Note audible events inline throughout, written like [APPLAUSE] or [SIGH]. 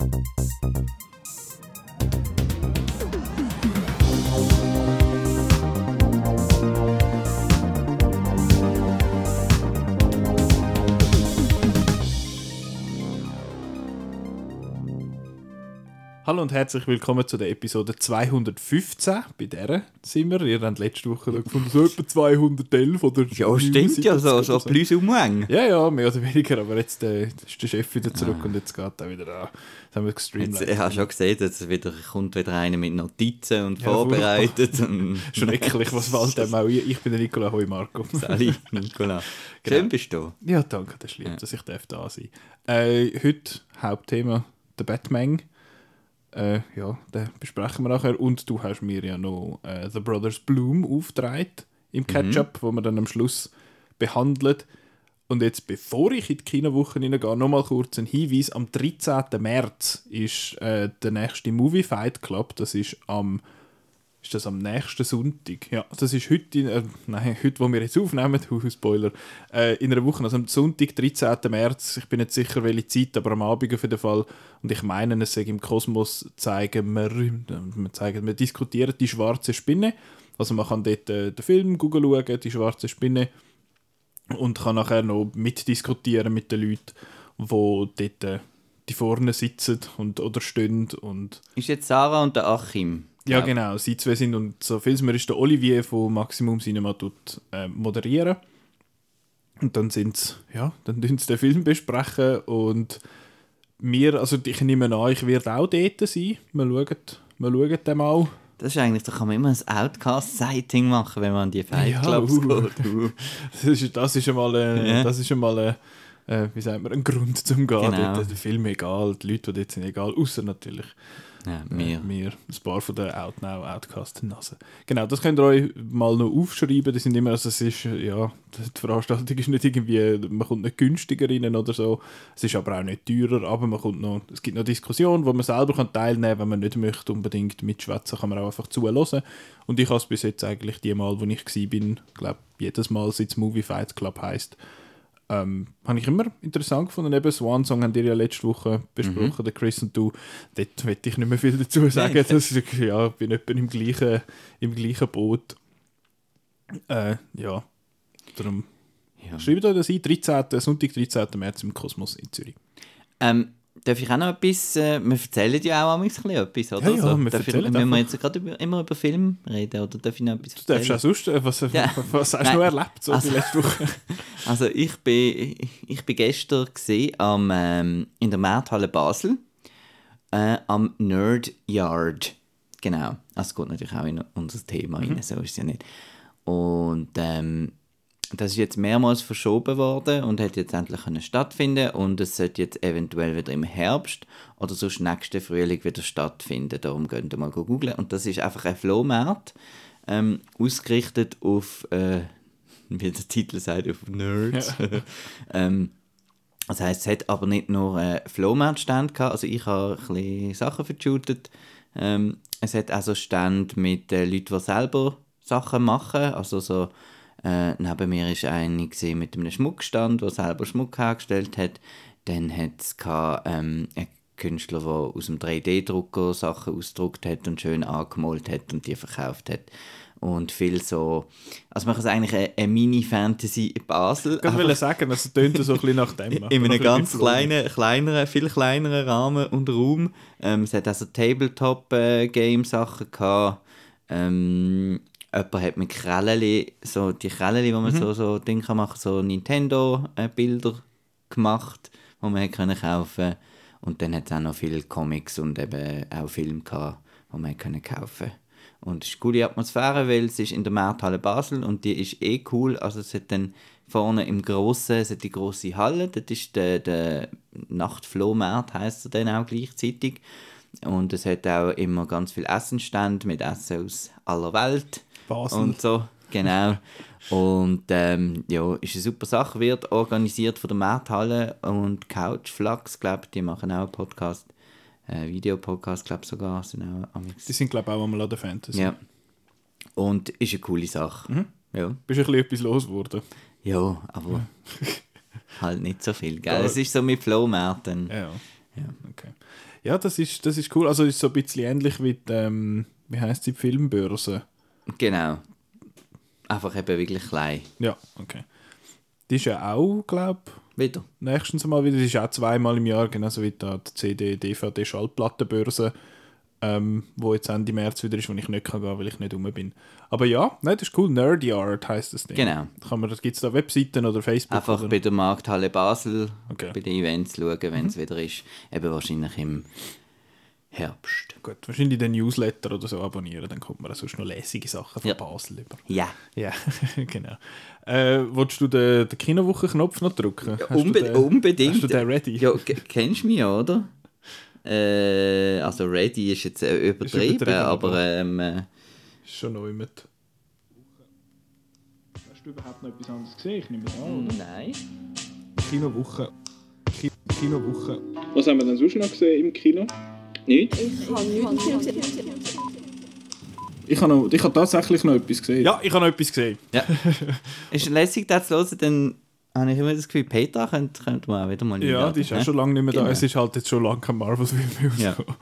Thank you. Hallo und herzlich willkommen zu der Episode 215. Bei der sind wir. Ihr habt letzte Woche gefunden, so etwa 211 oder Ja, stimmt ja, so, so plus umhängen. Ja, ja, mehr oder weniger, aber jetzt äh, ist der Chef wieder zurück ah. und jetzt geht er wieder an. Jetzt haben wir gestreamt. Ich habe schon gesehen, dass wieder, kommt wieder einer mit Notizen und ja, vorbereitet. Und [LAUGHS] schon eklig, was fällt dem auch Ich bin der Nicola Hoi Marco. [LAUGHS] Sali, Nicola. [LAUGHS] Schön genau. bist du. Ja, danke, das ist lieb, ja. dass ich da sein äh, Heute Hauptthema, der Batman. Äh, ja, den besprechen wir nachher. Und du hast mir ja noch äh, The Brothers Bloom aufgetragen im Ketchup, mhm. wo wir dann am Schluss behandelt. Und jetzt, bevor ich in die Kinowoche hineingehe, nochmal kurz ein Hinweis. Am 13. März ist äh, der nächste Movie Fight Club. Das ist am ist das am nächsten Sonntag. Ja, das ist heute, äh, nein, heute, wo wir jetzt aufnehmen, [LAUGHS] Spoiler, äh, in einer Woche, also am Sonntag, 13. März, ich bin nicht sicher, welche Zeit, aber am Abend auf jeden Fall, und ich meine, es im Kosmos zeigen wir, wir, zeigen, wir diskutieren die schwarze Spinne, also man kann dort äh, den Film Google schauen, die schwarze Spinne, und kann nachher noch mitdiskutieren mit den Leuten, die dort äh, die vorne sitzen und, oder stehen. Und ist jetzt Sarah und der Achim ja, genau. Sie zwei sind und so viel ist der Olivier von Maximum Cinema tut, äh, moderieren. Und dann sind ja, dann sie den Film besprechen und mir, also ich nehme an, ich werde auch dort sein. Wir schauen, wir schauen dem mal. Das ist eigentlich, da kann man immer ein Outcast-Sighting machen, wenn man an die Fight Clubs ja, uh, geht. Uh. Das, ist, das ist einmal, äh, ja. das ist einmal äh, äh wie sagt man, ein Grund zum Gehen. Genau. Dort, der Film egal, die Leute, die dort sind, egal, außer natürlich ja, mehr. Äh, mehr. Ein paar von den Out Now Outcast Nase. Genau, das könnt ihr euch mal noch aufschreiben. Die sind immer, also es ist, ja, die Veranstaltung ist nicht irgendwie, man kommt nicht günstiger rein oder so. Es ist aber auch nicht teurer, aber man kommt noch, es gibt noch Diskussionen, wo man selber kann teilnehmen kann, wenn man nicht möchte unbedingt mitschwätzen, kann man auch einfach zuhören. Und ich habe es bis jetzt eigentlich die Mal, wo ich war, glaube jedes Mal, seit es Movie Fight Club heisst, ähm, habe ich immer interessant gefunden. Eben Swan Song haben wir ja letzte Woche besprochen, mhm. der Chris und du. Dort möchte ich nicht mehr viel dazu sagen. das ist, ja, ich bin etwa im gleichen, im gleichen Boot. Äh, ja, darum ja. schreibt euch das ein, 13, Sonntag, 13. März im Kosmos in Zürich. Ähm, Darf ich auch noch etwas, äh, wir erzählen ja auch ein bisschen etwas, oder? Ja, ja, wir darf ich, wir jetzt gerade über, immer über Film reden, oder darf ich noch etwas erzählen? Du darfst auch sonst, äh, was, ja. [LAUGHS] was hast du noch erlebt, so also, die letzte Woche? [LAUGHS] also ich bin, ich bin gestern gesehen am, ähm, in der Markthalle Basel, äh, am Nerd Yard, genau, also es geht natürlich auch in unser Thema mhm. rein, so ist es ja nicht. Und ähm, das ist jetzt mehrmals verschoben worden und hat jetzt endlich können stattfinden und es sollte jetzt eventuell wieder im Herbst oder sonst nächsten Frühling wieder stattfinden. Darum könnt ihr mal googeln. Und das ist einfach ein Flohmarkt, ähm, ausgerichtet auf, äh, wie der Titel sagt, auf Nerds. Ja. [LAUGHS] ähm, das heisst, es hat aber nicht nur einen Flohmarktstand gehabt, also ich habe ein bisschen Sachen verschootet. Ähm, es hat also Stand mit äh, Leuten, die selber Sachen machen, also so äh, neben mir war eine mit einem Schmuckstand, der selber Schmuck hergestellt hat. Dann hat es ähm, einen Künstler, der aus dem 3D-Drucker Sachen ausgedruckt hat und schön angemalt hat und die verkauft hat. Und viel so, also man kann es eigentlich eine, eine Mini-Fantasy Basel. Ich wollte sagen, das tönt so ein bisschen nach dem. [LAUGHS] In einem ganz kleinen, kleineren, viel kleineren Rahmen und Raum. Ähm, es hat also Tabletop-Game-Sachen äh, gehabt. Ähm, jemand hat mit Krällen, so die Krällen, die man mhm. so, so Dinge kann machen so Nintendo-Bilder gemacht, die man können kaufen Und dann hat es auch noch viele Comics und eben auch Filme gehabt, die man können kaufen Und es ist eine coole Atmosphäre, weil es ist in der Markthalle Basel und die ist eh cool. Also es hat dann vorne im Grossen, es hat die grosse Halle, das ist der, der Nachtflohmarkt, heisst er dann auch gleichzeitig. Und es hat auch immer ganz viel Essenstände mit Essen aus aller Welt. Basel. Und so, genau. Und ähm, ja, ist eine super Sache, wird organisiert von der Markthalle und Couchflux, glaube ich, die machen auch einen Podcast, äh, Videopodcast, glaube ich sogar. Sind auch die sind, glaube ich, auch am der Fantasy. Ja. Und ist eine coole Sache. Mhm. Ja. Bist du ein bisschen etwas los geworden? Ja, aber [LAUGHS] halt nicht so viel, gell? Es ist so mit Flohmärkten. Ja. Ja. Okay. Ja, das ist, das ist cool. Also ist so ein bisschen ähnlich wie die, ähm, wie heisst die Filmbörse. Genau. Einfach eben wirklich klein. Ja, okay. Die ist ja auch, glaube Wieder. nächstens mal wieder. Die ist auch zweimal im Jahr, genauso wie da die CD, DVD, Schallplattenbörse, ähm, wo jetzt Ende März wieder ist, wo ich nicht kann gehen, weil ich nicht rum bin. Aber ja, nein, das ist cool. Nerdy Art heisst das Ding. Genau. Kann man, gibt es da Webseiten oder Facebook? Einfach oder? bei der Markthalle Basel Okay. bei den Events schauen, wenn es wieder ist. Eben wahrscheinlich im Herbst. Gut, wahrscheinlich den Newsletter oder so abonnieren, dann kommt man sonst noch lässige Sachen von Ja. Basel über. Ja. Ja, [LAUGHS] genau. Äh, willst du den, den Kinowochenknopf noch drücken? Du Unbe den, unbedingt. Hast du den ready? Ja, ke- kennst du mich, oder? Äh, also ready ist jetzt äh, übertrieben, übertrieben, aber ähm, äh, Ist schon neu mit. Hast du überhaupt noch etwas anderes gesehen? Ich nehme es an, nein. Kinowoche. Ki Kinowoche. Was haben wir denn sonst noch gesehen im Kino? Ich habe, noch, ich habe tatsächlich noch etwas gesehen. Ja, ich habe noch etwas gesehen. Ja. [LAUGHS] ist lässig, das zu hören, dann habe ich immer das Gefühl, Petra könnte, könnte man auch wieder mal Ja, die ist auch ne? schon lange nicht mehr da. Genau. Es ist halt jetzt schon lange kein Marvel-Film mehr Ja. rausgekommen.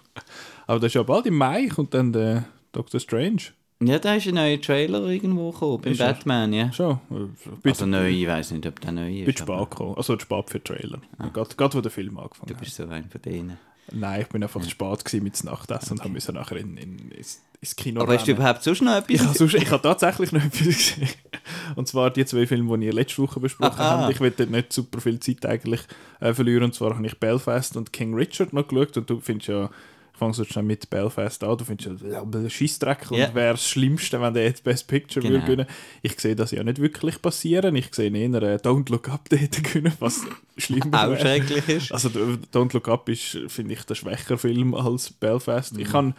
Aber das ist ja bald im Mai kommt dann der Doctor Strange. Ja, da ist ein neuer Trailer irgendwo gekommen, beim Ist? Batman, ja. Schon. Äh, Also neu, ich weiß nicht, ob der neu ist. aber spät gekommen. Also spät für den Trailer. Gerade, gerade wo der Film angefangen Du hat. bist so ein von denen. Nein, ich bin einfach zu spät gewesen mit dem Nachtessen und musste nachher in, in, ins, ins Kino Aber hast du rennen. überhaupt sonst noch Ich habe, etwas? sonst, ich habe tatsächlich noch etwas gesehen. Und zwar die zwei Filme, die ihr letzte Woche besprochen Aha. habt. Ich will dort nicht super viel Zeit eigentlich äh, verlieren. Und zwar habe ich Belfast und King Richard noch geschaut. Und du findest ja, fange so schnell mit Belfast an, du findest ja, ja Scheissdreck und Ja. wäre das Schlimmste, wenn der jetzt Best Picture Genau. würde gewinnen. Ich sehe das ja nicht wirklich passieren. Ich sehe eher äh, Don't Look Up [LAUGHS] dort gewinnen, was schlimmer Auch schrecklich ist. Also Don't Look Up ist, finde ich, der schwächere Film als Belfast. Mhm. Ich kann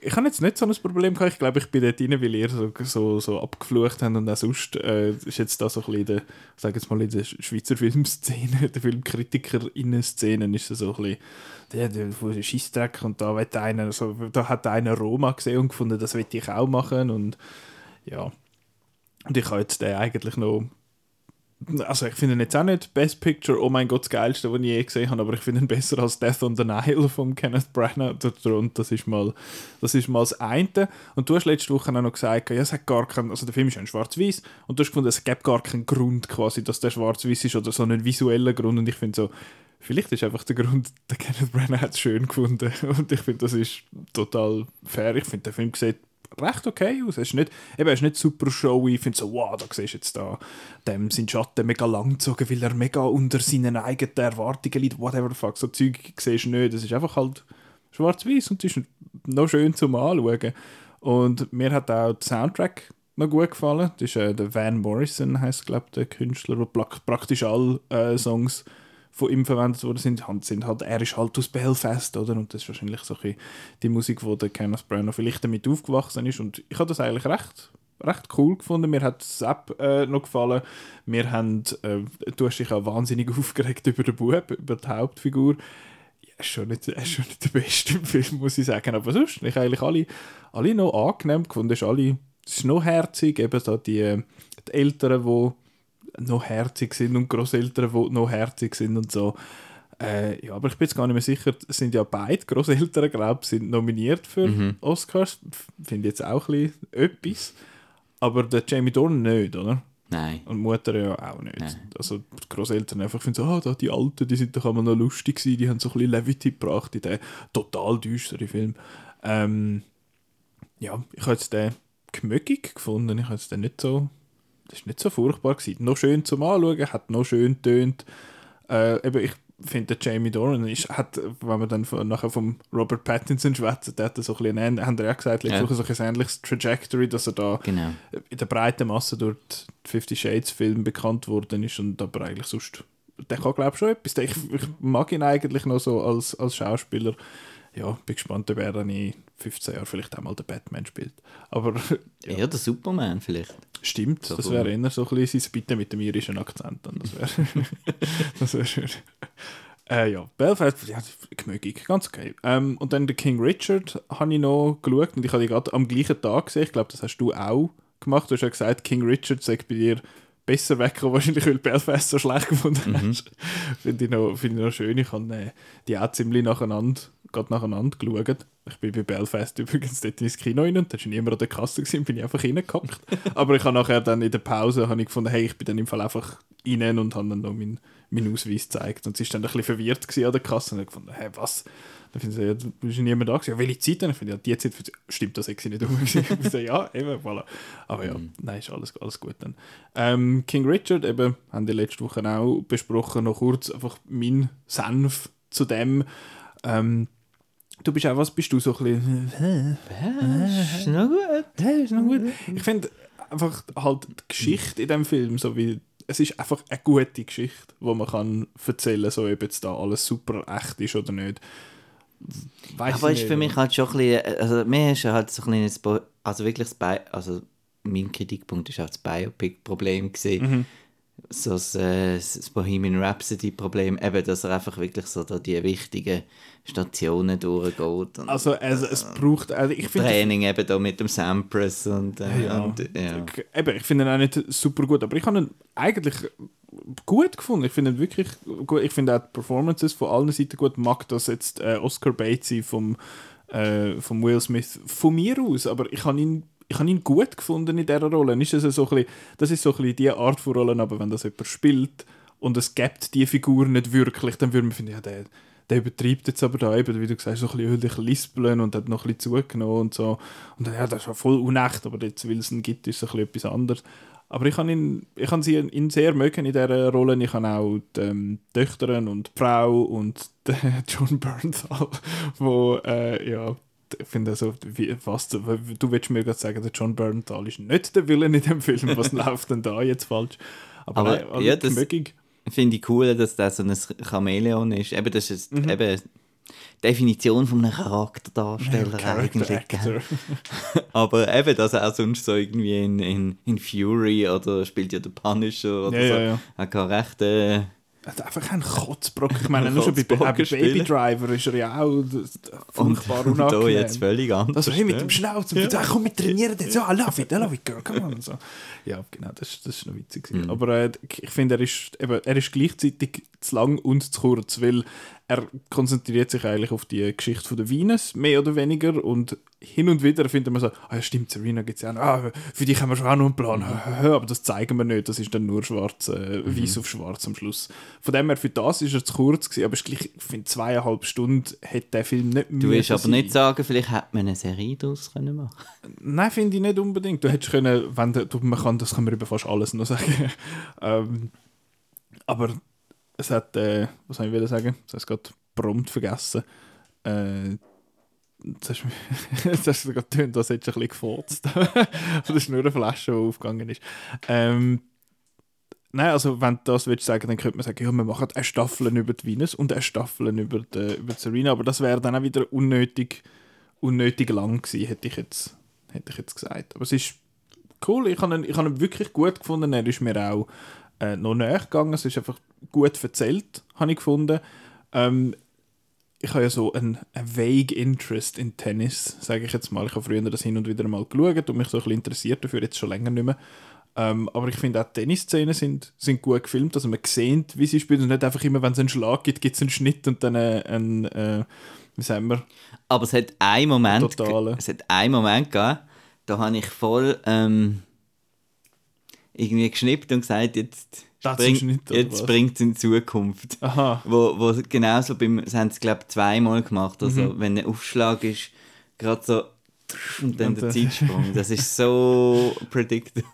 ich habe jetzt nicht so ein Problem gehabt. Ich glaube, ich bin dort rein, weil ihr so, so, so abgeflucht habt und auch sonst äh, ist jetzt da so ein bisschen der, jetzt mal in der Schweizer Filmszene, [LAUGHS] der Filmkritikerinnen-Szene ist so ein bisschen der, der, und da, will einer, so, da hat einer Roma gesehen und gefunden, das will ich auch machen und ja. Und ich habe jetzt den eigentlich noch also ich finde ihn jetzt auch nicht Best Picture, oh mein Gott, das Geilste, was ich je gesehen habe, aber ich finde ihn besser als Death on the Nile von Kenneth Branagh. Und das ist mal das, ist mal das eine. Und du hast letzte Woche auch noch gesagt, ja, es hat gar keinen, also der Film ist ja in schwarz-weiß und du hast gefunden, es gibt gar keinen Grund quasi, dass der schwarz-weiß ist oder so einen visuellen Grund und ich finde so, vielleicht ist einfach der Grund, der Kenneth Branagh hat es schön gefunden [LAUGHS] und ich finde, das ist total fair. Ich finde, der Film sieht recht okay aus. Er ist nicht, eben, er ist nicht super showy. Ich finde so, wow, da siehst du jetzt da dem sein Schatten mega lang gezogen, weil er mega unter seinen eigenen Erwartungen liegt. Whatever the fuck, so Zeug siehst du nicht. Das ist einfach halt schwarz-weiß und es ist noch schön zum Anschauen. Und mir hat auch der Soundtrack noch gut gefallen. Das ist äh, der Van Morrison, heißt glaube der Künstler, der prak- praktisch alle äh, Songs von ihm verwendet worden sind, sind halt, er ist halt aus Belfast, oder? Und das ist wahrscheinlich so ein die Musik, wo der Kenneth Branagh vielleicht damit aufgewachsen ist. Und ich habe das eigentlich recht, recht cool gefunden. Mir hat das App äh, noch gefallen. Wir haben, äh, du hast dich auch wahnsinnig [LAUGHS] aufgeregt über den Bub, über die Hauptfigur. Ja, ist schon nicht, ist schon nicht der beste im Film, muss ich sagen. Aber sonst, ich eigentlich alle, alle noch angenehm gefunden. Ist, alle, es ist noch herzig, eben so die, die Eltern, die noch herzig sind und Großeltern, die noch herzig sind und so. Äh, ja, aber ich bin jetzt gar nicht mehr sicher, es sind ja beide Großeltern, glaube ich, sind nominiert für Oscars. F- Finde ich jetzt auch ein bisschen etwas. Aber der Jamie Dornan nicht, oder? Nein. Und Mutter ja auch nicht. Nein. Also die Großeltern einfach finden so, ah, da die Alten, die sind doch einmal noch lustig gewesen, die haben so ein bisschen Levity gebracht in den total düsteren Film. Ähm, ja, ich habe jetzt den gemögig gefunden. Ich habe jetzt den nicht so, das ist nicht so furchtbar gewesen. Noch schön zum Anschauen, hat noch schön tönt. Äh, eben, ich finde, Jamie Dornan ist, hat, wenn man dann von, nachher vom Robert Pattinson schwätzt, der hat so ein bisschen, haben ja auch gesagt, Ja. So ein ähnliches Trajectory, dass er da Genau. in der breiten Masse durch die Fifty Shades Film bekannt worden ist und aber eigentlich sonst der kann glaube ich schon etwas. Ich, ich mag ihn eigentlich noch so als, als Schauspieler. Ja, bin gespannt, ob er dann in 15 Jahren vielleicht auch mal den Batman spielt. Aber [LAUGHS] ja, Eher der Superman vielleicht. stimmt, So das wäre eher so ein bisschen sein Bitte mit dem irischen Akzent. Dann. Das wäre [LAUGHS] das wär schön. Äh, ja, Belfast, ja, gemögig, ganz okay. Ähm, und dann der King Richard habe ich noch geschaut und ich habe die gerade am gleichen Tag gesehen. Ich glaube, das hast du auch gemacht. Du hast ja gesagt, King Richard sagt bei dir besser weggekommen, wahrscheinlich, weil Belfast so schlecht gefunden mhm. hast. Finde ich, noch, find ich noch schön. Ich habe äh, die auch ziemlich nacheinander, gerade nacheinander geschaut. Ich bin bei Belfast übrigens dort ins Kino rein und da war niemand an der Kasse, gewesen, bin ich einfach reingehockt. [LAUGHS] Aber ich habe nachher dann in der Pause ich gefunden, hey, ich bin dann im Fall einfach rein und habe dann noch meinen mein Ausweis gezeigt. Und sie war dann ein bisschen verwirrt an der Kasse und habe gefunden, hey, was? Dann finden sie, ja, du bist niemand da gewesen. Ja, welche Zeit denn? Ich finde, ja, die Zeit, stimmt, das [LAUGHS] ich nicht um. ja, eben, voilà. Aber ja, mhm. nein, ist alles, alles gut dann. Ähm, King Richard, eben, haben die letzte Woche auch besprochen, noch kurz einfach mein Senf zu dem. Ähm, du bist auch, was bist du so ein bisschen... Ist noch gut. Ist noch gut. Ich finde einfach halt die Geschichte in dem Film, so wie es ist einfach eine gute Geschichte, wo man kann erzählen, so ob jetzt da alles super echt ist oder nicht. Weiss aber ist für mich halt schon ein bisschen, also mir ist halt so ein kleines, also wirklich das Bi also mein Kritikpunkt ist auch das Biopic-Problem gesehen. Mhm. So das, äh, das Bohemian Rhapsody-Problem, eben, dass er einfach wirklich so da die wichtigen Stationen durchgeht. Und, also es, es braucht, also ich finde... Training eben da mit dem Sampras und, äh, ja. und ja. Eben, ich finde ihn auch nicht super gut, aber ich habe ihn eigentlich gut gefunden. Ich finde wirklich gut. Ich finde auch die Performances von allen Seiten gut. Mag das jetzt äh, Oscar Batesy vom, äh, vom Will Smith von mir aus, aber ich habe ihn ich habe ihn gut gefunden in dieser Rolle. Ist das, so bisschen, das ist so ein bisschen die Art von Rollen, aber wenn das jemand spielt und es gibt die Figur nicht wirklich, dann würde man finden, ja, der, der übertreibt jetzt aber da eben, wie du gesagt hast, so ein bisschen lispeln und hat noch ein bisschen zugenommen und so. Und dann, ja, das ist ja voll unecht, aber jetzt, weil es ihn gibt, ist es ein bisschen etwas anderes. Aber ich habe ihn, ich habe ihn, ihn sehr mögen in dieser Rolle. Ich habe auch die ähm, Töchter und die Frau und [LAUGHS] John Bernthal, wo, äh, ja, finde also, wie, fast, du willst mir gerade sagen, der John Bernthal ist nicht der Villain in dem Film. Was [LAUGHS] läuft denn da jetzt falsch? Aber, Aber nein, ja, das finde ich cool, dass das so ein Chamäleon ist. Eben, das ist mhm. eben Definition von einem Charakterdarsteller ja, eigentlich. [LAUGHS] Aber eben, dass er auch sonst so irgendwie in, in, in Fury oder spielt ja der Punisher oder ja, so. Ja, ja. Er kann recht... Äh, einfach ein Kotzbrock. Ich meine, nur schon bei, bei Baby Driver ist er ja auch furchtbar [LAUGHS] und, unangenehm. Und jetzt völlig anders. Also, hey, mit dem Schnauz und ja. komm, wir trainieren jetzt. Ja, love it, I love it, girl, come on. So. Ja, genau, das, das ist noch witzig. Mhm. Aber äh, ich finde, er ist, eben, er ist gleichzeitig zu lang und zu kurz, weil er konzentriert sich eigentlich auf die Geschichte von der Venus, mehr oder weniger, und hin und wieder findet man so, ah ja stimmt, Serena gibt es ja auch noch, ah, für dich haben wir schon auch noch einen Plan, mhm. [LAUGHS] aber das zeigen wir nicht, das ist dann nur schwarz, äh, mhm. weiß auf schwarz am Schluss. Von dem her, für das ist er zu kurz gewesen, aber ich finde, zweieinhalb Stunden hätte der Film nicht Du willst aber sein. nicht sagen, vielleicht hätte man eine Serie daraus können machen Nein, finde ich nicht unbedingt. Du hättest können, wenn du, man kann, das kann man über fast alles noch sagen. [LAUGHS] ähm, aber es hat, äh, was soll ich wieder sagen? Das heißt gerade prompt vergessen. Äh, das [LAUGHS] hast, du gerade getönt, als hättest du ein bisschen gefurzt. [LAUGHS] das ist nur eine Flasche, die aufgegangen ist. Ähm, nein, also wenn du das willst sagen, dann könnte man sagen, ja, wir machen eine Staffel über die Venus und eine Staffel über die, über die Serena, aber das wäre dann auch wieder unnötig, unnötig lang gewesen, hätte ich jetzt, hätte ich jetzt gesagt. Aber es ist cool, ich habe ihn, ich habe ihn wirklich gut gefunden, er ist mir auch äh, noch näher gegangen. Es ist einfach gut erzählt, habe ich gefunden. Ähm, ich habe ja so ein, vague Interest in Tennis, sage ich jetzt mal. Ich habe früher das hin und wieder mal geschaut und mich so ein bisschen interessiert dafür, jetzt schon länger nicht mehr. Ähm, aber ich finde auch Tennisszenen sind, sind gut gefilmt, also man sieht, wie sie spielen und nicht einfach immer, wenn es einen Schlag gibt, gibt es einen Schnitt und dann äh, ein, äh, wie sagen wir? Aber es hat einen Moment, es hat einen Moment gegeben, da habe ich voll ähm, irgendwie geschnippt und gesagt, jetzt, spring, jetzt bringt es in Zukunft. Aha. Wo, wo genauso beim, das haben sie glaube ich zweimal gemacht, also mhm. wenn ein Aufschlag ist, gerade so und dann und, der Zeitsprung, das ist so [LAUGHS] predictable.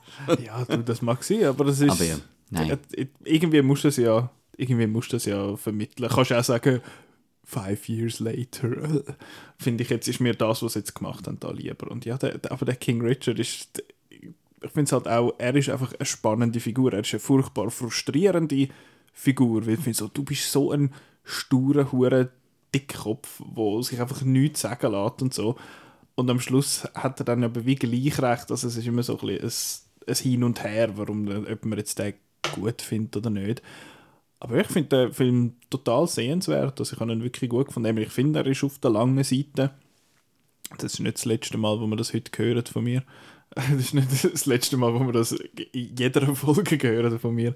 ja, du, das mag sein, aber das ist... Aber ja, nein. Irgendwie musst du das ja, irgendwie musst du das ja vermitteln. Kannst du auch sagen, five years later, [LAUGHS] finde ich jetzt ist mir das, was sie jetzt gemacht haben, da lieber. Und ja, der, aber der King Richard ist ich finde es halt auch, er ist einfach eine spannende Figur. Er ist eine furchtbar frustrierende Figur, weil ich finde so, du bist so ein sturer, hure Dickkopf, der sich einfach nichts sagen lässt und so. Und am Schluss hat er dann aber wie gleich recht, also es ist immer so ein, ein, ein Hin und Her, warum, ob man jetzt den gut findet oder nicht. Aber ich finde den Film total sehenswert, also ich habe ihn wirklich gut gefunden. Ich finde, er ist auf der langen Seite. Das ist nicht das letzte Mal, wo man das heute gehört von mir Das ist nicht das letzte Mal, wo wir das in jeder Folge hören von mir.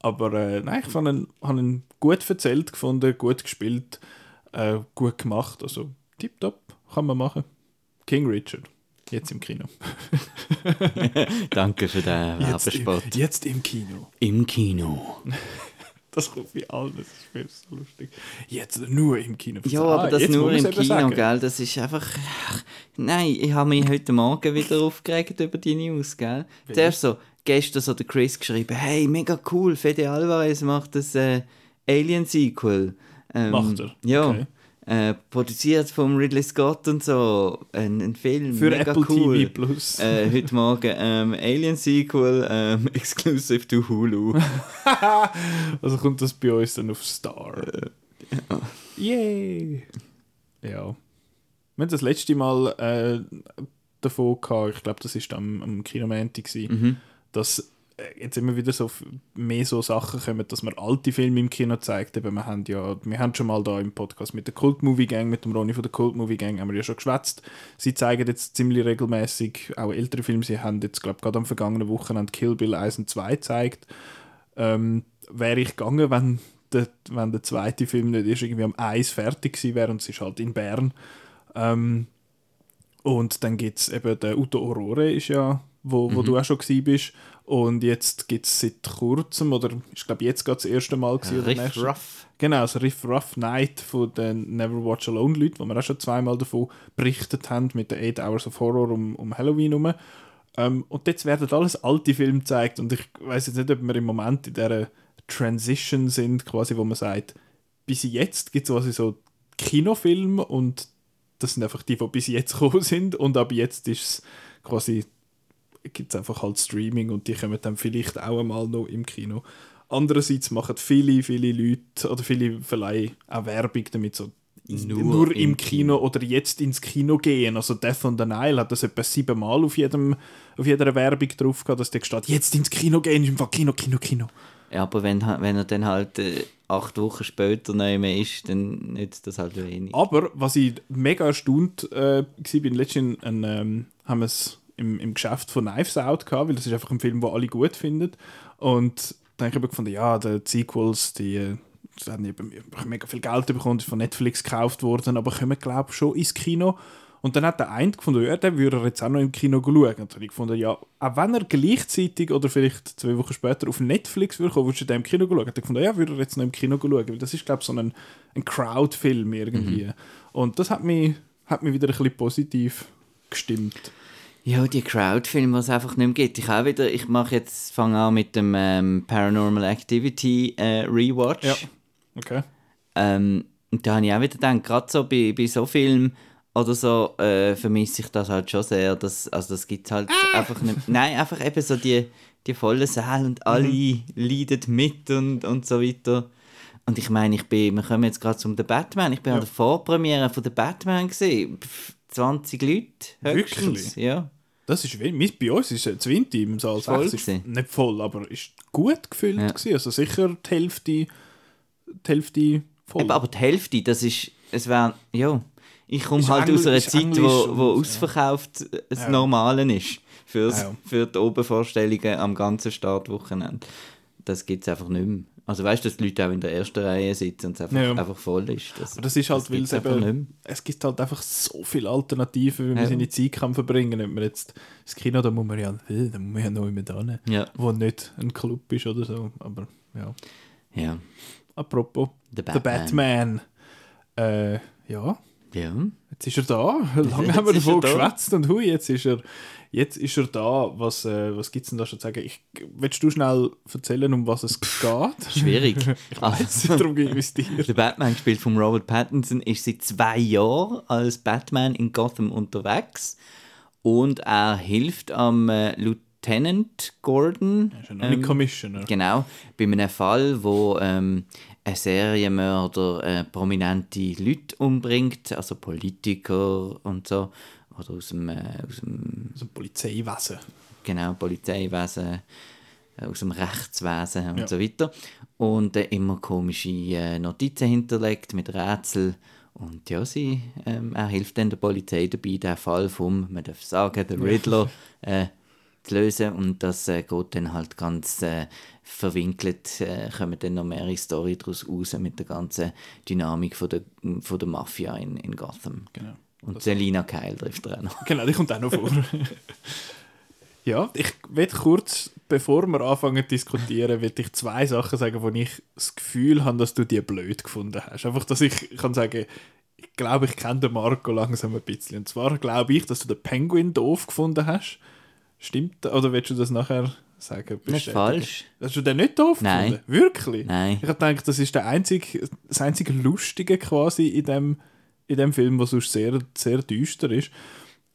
Aber äh, nein, ich fand ihn, habe ihn gut erzählt gefunden, gut gespielt, äh, gut gemacht. Also tipptopp, kann man machen. King Richard, jetzt im Kino. [LAUGHS] Danke für den Jetzt Werbespot. jetzt im Kino. Im Kino. Das kommt wie alles, das ist mir so lustig. Jetzt nur im Kino. Ja, Ah, aber das jetzt nur im Kino, sagen. gell? Das ist einfach. Nein, ich habe mich heute Morgen wieder aufgeregt über die News, gell? Zuerst so, gestern so der Chris geschrieben: Hey, mega cool, Fede Alvarez macht das äh, Alien-Sequel. Ähm, Macht er? Ja. Okay. Äh, produziert von Ridley Scott und so. Ein, ein Film. Für mega Apple cool. TV Plus. Äh, heute Morgen ähm, Alien-Sequel, ähm, [LAUGHS] exclusive to Hulu. [LAUGHS] Also kommt das bei uns dann auf Star. Yay! Ja. Wir haben das letzte Mal äh, davon gehabt, ich glaube, das war am, am Kinomänti, Mhm. dass äh, jetzt immer wieder so mehr so Sachen kommen, dass man alte Filme im Kino zeigt. Eben, wir haben ja, wir haben schon mal da im Podcast mit der Cult Movie Gang, mit dem Ronny von der Cult Movie Gang, haben wir ja schon geschwätzt. Sie zeigen jetzt ziemlich regelmäßig auch ältere Filme. Sie haben jetzt, glaube ich, gerade am vergangenen Wochenende Kill Bill 1 und 2 gezeigt. Ähm, wäre ich gegangen, wenn der, wenn der zweite Film nicht erst irgendwie am Eis fertig gewesen wäre und es ist halt in Bern. Ähm, und dann gibt es eben den Uto Aurore, ist ja, wo, wo du auch schon gewesen bist. Und jetzt gibt es seit kurzem, oder ich glaube jetzt gerade das erste Mal gewesen, Riff nächstes- Ruff. Genau, das Riff Rough Night von den Never Watch Alone Leuten, wo wir auch schon zweimal davon berichtet haben, mit den 8 Hours of Horror um, um Halloween herum. Ähm, und jetzt werden alles alte Filme gezeigt und ich weiß jetzt nicht, ob wir im Moment in dieser Transition sind, quasi, wo man sagt, bis jetzt gibt es quasi so Kinofilme und das sind einfach die, die bis jetzt [LAUGHS] gekommen sind und ab jetzt ist es quasi gibt es einfach halt Streaming und die kommen dann vielleicht auch einmal noch im Kino. Andererseits machen viele, viele Leute oder viele Verleihen auch Werbung damit, so nur, Nur im, im Kino, oder jetzt ins Kino gehen. Also Death on the Nile hat das etwa siebenmal auf, jedem, auf jeder Werbung drauf gehabt, dass der steht, jetzt ins Kino gehen, ist einfach Kino, Kino, Kino. Ja, aber wenn, wenn er dann halt äh, acht Wochen später nicht mehr ist, dann nützt das halt wenig. Aber was ich mega erstaunt äh, war, bin letztens ein, ähm, haben wir es im, im Geschäft von Knives Out gehabt, weil das ist einfach ein Film, den alle gut finden. Und dann habe ich gefunden, ja, die Sequels, die, äh, haben eben mega viel Geld bekommen, ist von Netflix gekauft worden, aber kommen, glaube ich, schon ins Kino. Und dann hat der eine gefunden, ja, den würde er jetzt auch noch im Kino schauen. Und dann habe ich gefunden, ja, auch wenn er gleichzeitig oder vielleicht zwei Wochen später auf Netflix würde kommen, würdest du den im Kino schauen? Dann habe ich gefunden, ja, würde er jetzt noch im Kino schauen, weil das ist, glaube ich, so ein, ein Crowd-Film irgendwie. Und das hat mich, hat mich wieder ein bisschen positiv gestimmt. Ja, die Crowdfilme, die es einfach nicht mehr gibt. Ich auch wieder, ich mache jetzt, fange an mit dem ähm, Paranormal Activity äh, Rewatch. Ja. Okay. Ähm, und da habe ich auch wieder gedacht, gerade so bei, bei so Filmen oder so, äh, vermisse ich das halt schon sehr. Dass, also das gibt halt einfach nicht Nein, einfach eben so die, die vollen Säle und alle leiden mit und, und so weiter. Und ich meine, ich bin, wir kommen jetzt gerade zum The Batman, ich bin an der Vorpremiere von The Batman gesehen. Pff, 20 Leute höchstens. Wirklich? Ja. Das ist wenig. Bei uns ist das Winter im Saal voll 6 ist nicht voll, aber ist gut gefüllt. Ja. gewesen. Also sicher die Hälfte, die Hälfte voll. Eben, aber die Hälfte, das ist, es wäre, ja, ich komme halt Engl- aus einer Zeit, Englisch wo, wo und- ausverkauft äh, das Ja. Normale ist fürs, Ja, ja. für die Obervorstellungen am ganzen Startwochenende. Das gibt es einfach nicht mehr. Also weißt du, dass die Leute auch in der ersten Reihe sitzen und es einfach, Ja. einfach voll ist. Das, Aber das ist halt, weil es eben, es gibt halt einfach so viele Alternativen, wie man Ja. seine Zeit kann verbringen kann. Wenn man jetzt das Kino, da muss man ja, äh, da muss man ja noch immer hin, Ja, wo nicht ein Club ist oder so. Aber ja. ja. Apropos, The The Batman. Äh, ja, Ja. jetzt ist er da. Lange haben wir davon da. geschwätzt und hui, jetzt ist er, jetzt ist er da. Was, äh, was gibt es denn da schon zu sagen? Ich, willst du schnell erzählen, um was es geht? [LAUGHS] Schwierig. Jetzt, also, darum ging es dir. der Batman, gespielt von Robert Pattinson, ist seit zwei Jahren als Batman in Gotham unterwegs. Und er hilft am äh, Lieutenant Gordon. Er ist ja noch ähm, Commissioner. Genau, bei einem Fall, wo ähm, ein Serienmörder äh, prominente Leute umbringt, also Politiker und so, oder aus dem, äh, aus dem Also Polizeiwesen. genau, Polizeiwesen, äh, aus dem Rechtswesen und Ja. so weiter. Und äh, immer komische äh, Notizen hinterlegt mit Rätsel Und ja, sie, ähm, er hilft dann der Polizei dabei, den Fall vom, man darf sagen, der Riddler [LAUGHS] äh, zu lösen. Und das äh, geht dann halt ganz äh, verwinkelt, äh, kommen dann noch mehrere Story daraus raus mit der ganzen Dynamik von der, von der Mafia in, in Gotham. Genau. Und Selina Kyle trifft er auch noch. Genau, die kommt auch noch vor. [LAUGHS] ja, ich will kurz, bevor wir anfangen zu diskutieren, will ich zwei Sachen sagen, wo ich das Gefühl habe, dass du die blöd gefunden hast. Einfach, dass ich kann sagen, ich glaube, ich kenne den Marco langsam ein bisschen. Und zwar glaube ich, dass du den Penguin doof gefunden hast. Stimmt das? Oder willst du das nachher sagen? Bestätigen? falsch. Hast du den nicht doof Nein. gefunden? Wirklich? Nein. Ich habe gedacht, das ist der einzige, das einzige Lustige quasi in dem, in dem Film, was sonst sehr, sehr düster ist.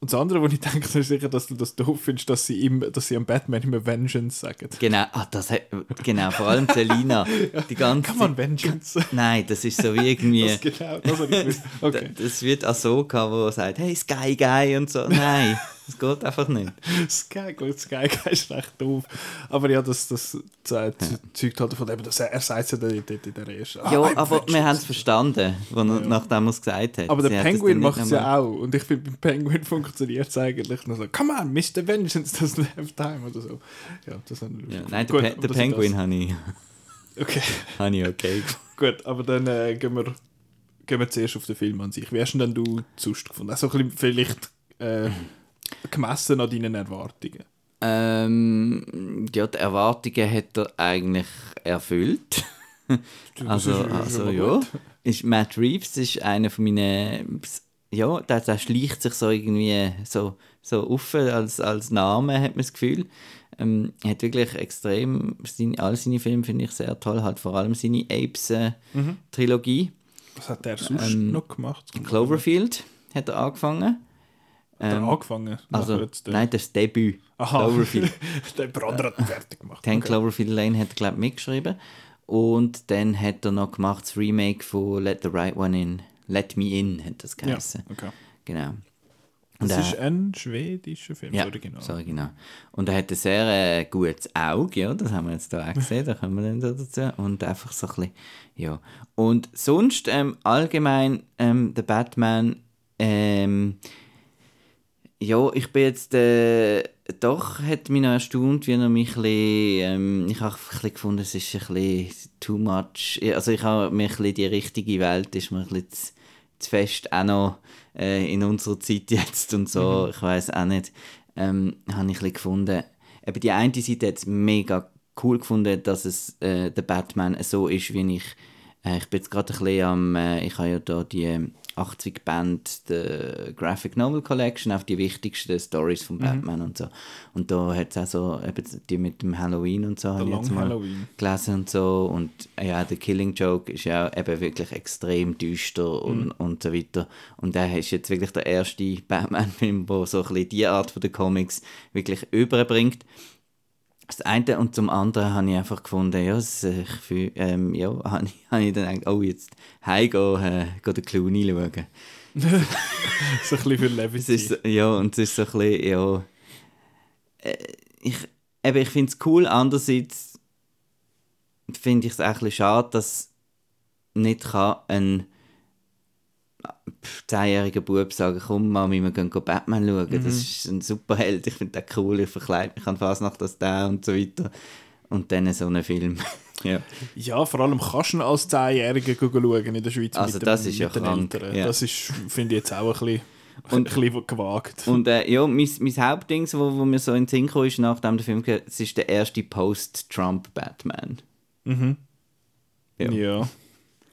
Und das andere, wo ich [LAUGHS] denke, ist sicher, dass du das doof findest, dass sie, ihm, dass sie am Batman immer Vengeance sagen. Genau, ah, das hat, genau, vor allem Selina. [LAUGHS] Die ganze Kann man Vengeance sagen? Nein, das ist so wie irgendwie. Das genau, das. [LAUGHS] Okay. Das wird Ahsoka, wo sagt, hey, Sky Guy und so. Nein, das geht einfach nicht. [LAUGHS] Sky, gut, Sky ist recht doof. Aber ja, das, das ze- ze- zeugt halt davon, eben, dass er, er sagt es ja dort in, der ersten. Ah, Ja, aber wir haben es verstanden, wo er, nachdem er es gesagt hat. Aber Sie der das Penguin macht es ja auch. Und ich finde, beim Penguin [LAUGHS] funktioniert es eigentlich nur so: Come on, Mr. Vengeance doesn't have time oder so. Ja, das habe ich Ja, nein, der. Pe Gut, der dass [LAUGHS] ich Penguin habe ich, Das, okay, habe ich okay gut, aber dann äh, gehen, wir, gehen wir zuerst auf den Film an sich. Wie hast du denn du sonst gefunden? Also vielleicht äh, gemessen an deinen Erwartungen. Ähm, ja, die Erwartungen hat er eigentlich erfüllt. [LAUGHS] Also, also ja. Ist Matt Reeves ist einer von meinen. Ja, der, der schleicht sich so irgendwie so, so auf als, als Name, hat man das Gefühl. Ähm, er hat wirklich extrem. Seine, all seine Filme finde ich sehr toll, halt vor allem seine Apes-Trilogie. Was hat der sonst Ähm, noch gemacht? Cloverfield hat er angefangen. Ähm, angefangen? also, nein, das Debüt. Aha, Cloverfield. [LAUGHS] der Brother hat ihn fertig gemacht. 10 Okay. Cloverfield Lane hat er, glaube ich, mitgeschrieben. Und dann hat er noch gemacht das Remake von Let the Right One In. Let Me In hat das Ja, geheißen. okay. Genau. Das er- ist ein schwedischer Film, ja, das Original. so genau. Und er hat ein sehr äh, gutes Auge, ja, das haben wir jetzt hier auch gesehen, da kommen wir dann da dazu. Und einfach so ein bisschen, ja. Und sonst ähm, allgemein ähm, der Batman, ähm, ja, ich bin jetzt, äh, doch, hat mich noch erstaunt, wie er mich ein bisschen, ähm, ich habe ein bisschen gefunden, es ist ein bisschen too much, also ich habe mir ein bisschen die richtige Welt, ist mir ein bisschen zu, zu fest auch noch äh, in unserer Zeit jetzt und so, ich weiß auch nicht, ähm, habe ich ein bisschen gefunden, eben die eine Seite hat es mega cool gefunden, dass es äh, der Batman so ist, wie ich äh, ich bin jetzt gerade ein bisschen am, äh, ich habe ja da die 80 Band der Graphic Novel Collection auf die wichtigsten Stories von Batman und so. Und da hat es auch so, eben die mit dem Halloween und so, habe ich jetzt mal Halloween. gelesen und so. Und ja, der Killing Joke ist ja eben wirklich extrem düster und, und so weiter. Und der ist jetzt wirklich der erste Batman-Film, der so ein bisschen die Art von den Comics wirklich überbringt. Das eine und zum anderen habe ich einfach gefunden, ja, ich fühl, ähm, ja [LAUGHS] habe ich, habe ich dann gedacht, oh, jetzt heimgehen, äh, gehen den Clooney schauen. [LAUGHS] So ein bisschen für Levity. ja, und es ist so ein bisschen, ja, äh, ich, eben, ich finde es cool, andererseits finde ich es auch ein bisschen schade, dass nicht kann ein zehnjähriger Bub sagen, komm Mami, wir gehen Batman schauen, das ist ein Superheld, ich finde den cool, ich verkleide mich an Fasnacht als der und so weiter. Und dann so einen Film. [LAUGHS] ja. Ja, vor allem kannst du ihn als 10-Jähriger schauen in der Schweiz Also mit, das dem, ist ja den krank, Eltern. ja. Das ist, finde ich jetzt auch ein bisschen, Und- ein bisschen gewagt. Und äh, ja, mein, mein Hauptding, wo, wo mir so in den Sinn kam, ist, nachdem der Film es ist der erste Post-Trump-Batman. ja. ja.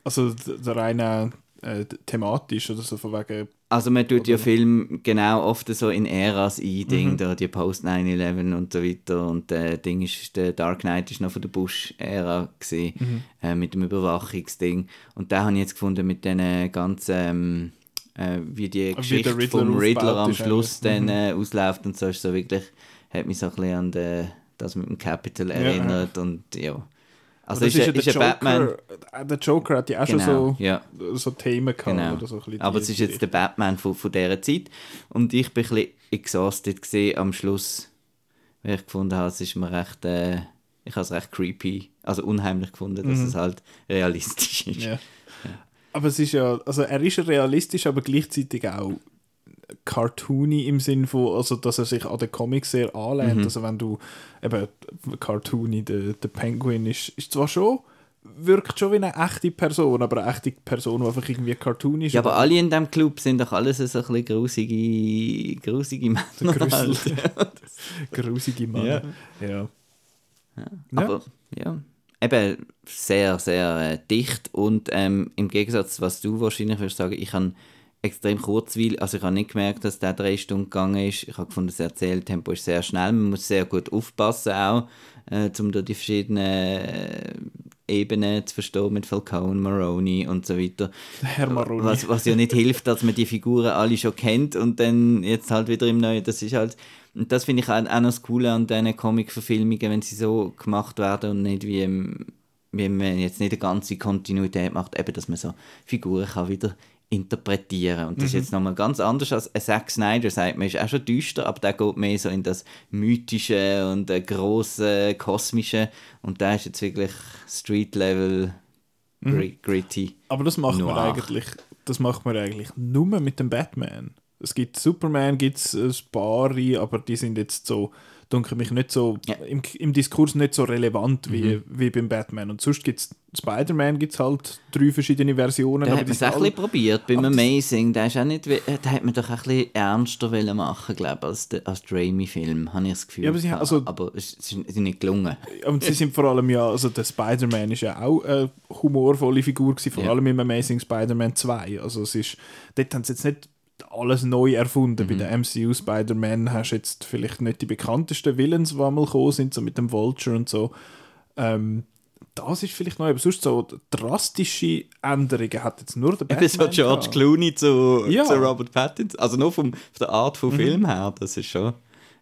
Also der reine äh, thematisch oder so von wegen Also man tut ja Film genau oft so in Äras ein, Ding, Mhm. da, die Post 9-11 und so weiter. Und der Ding ist, der Dark Knight ist noch von der Bush-Ära Mhm. äh, mit dem Überwachungsding. Und da habe ich jetzt gefunden mit den ganzen, ähm, äh, wie die Geschichte Riddler vom Riddler am Schluss eigentlich. dann äh, ausläuft und so ist so wirklich, hat mich so ein bisschen an den, das mit dem Capital ja. erinnert und ja. Also das ist, ja ist, ist ein Batman... Joker, äh, der Joker hat ja auch Genau, schon so, ja. so Themen gehabt. Genau. Oder so ein Aber es ist jetzt der Batman von, von dieser Zeit. Und ich bin ein bisschen exhausted gesehen am Schluss, weil ich gefunden habe, es ist mir recht, äh, ich habe es recht creepy, also unheimlich gefunden, dass es halt realistisch ist. Ja. Aber es ist ja, also er ist realistisch, aber gleichzeitig auch cartoony im Sinn von, also dass er sich an den Comics sehr anlehnt. Mhm. Also wenn du eben cartoony, der, der Penguin ist, ist zwar schon, wirkt schon wie eine echte Person, aber eine echte Person, die einfach irgendwie cartoon ist. Ja, aber alle in diesem Club sind doch alles so ein bisschen grusige, grusige Männer. Halt. [LAUGHS] grusige Mann. Ja. ja. Aber ja, eben sehr, sehr äh, dicht und ähm, im Gegensatz, was du wahrscheinlich würdest sagen, ich habe extrem kurzweilig, also ich habe nicht gemerkt, dass der drei Stunden gegangen ist. Ich habe gefunden, das Erzähltempo ist sehr schnell, man muss sehr gut aufpassen auch, äh, um da die verschiedenen äh, Ebenen zu verstehen mit Falcone, Maroney und so weiter. Herr Maroni. Was, was ja nicht hilft, dass man die Figuren alle schon kennt und dann jetzt halt wieder im Neuen, das ist halt, und das finde ich auch, auch noch das Coole an diesen Comic-Verfilmungen, wenn sie so gemacht werden und nicht wie, im, wie man jetzt nicht eine ganze Kontinuität macht, eben, dass man so Figuren kann wieder interpretieren. Und das ist jetzt nochmal ganz anders als ein Zack Snyder sagt man ist auch schon düster aber der geht mehr so in das mythische und äh, große kosmische. Und der ist jetzt wirklich Street Level gritty. Aber das macht man Noir. eigentlich, das macht man eigentlich nur mit dem Batman. Es gibt Superman, gibt es ein paar, aber die sind jetzt so, denke mich, nicht so, Ja. Mhm. im, im Diskurs nicht so relevant wie, wie beim Batman. Und sonst gibt es, Spider-Man gibt es halt drei verschiedene Versionen. Da hat man es auch ein bisschen probiert. Beim Amazing, da, ist auch nicht, wie- da hat man doch ein bisschen ernster machen glaube als der als Raimi-Film, habe ich das Gefühl. Ja, aber sie also- aber es es ist nicht gelungen. Und sie sind vor allem ja, also der Spider-Man ist ja auch eine humorvolle Figur gewesen, vor Ja. allem im Amazing Spider-Man 2. Also es ist, dort haben sie jetzt nicht alles neu erfunden. Bei der MCU Spider-Man hast du jetzt vielleicht nicht die bekanntesten Villains, die mal gekommen sind, so mit dem Vulture und so. Ähm, das ist vielleicht neu, aber sonst so drastische Änderungen hat jetzt nur der Batman. Eben so George gehabt. Clooney zu, Ja. zu Robert Pattinson. Also nur vom, von der Art von Film her, das ist schon...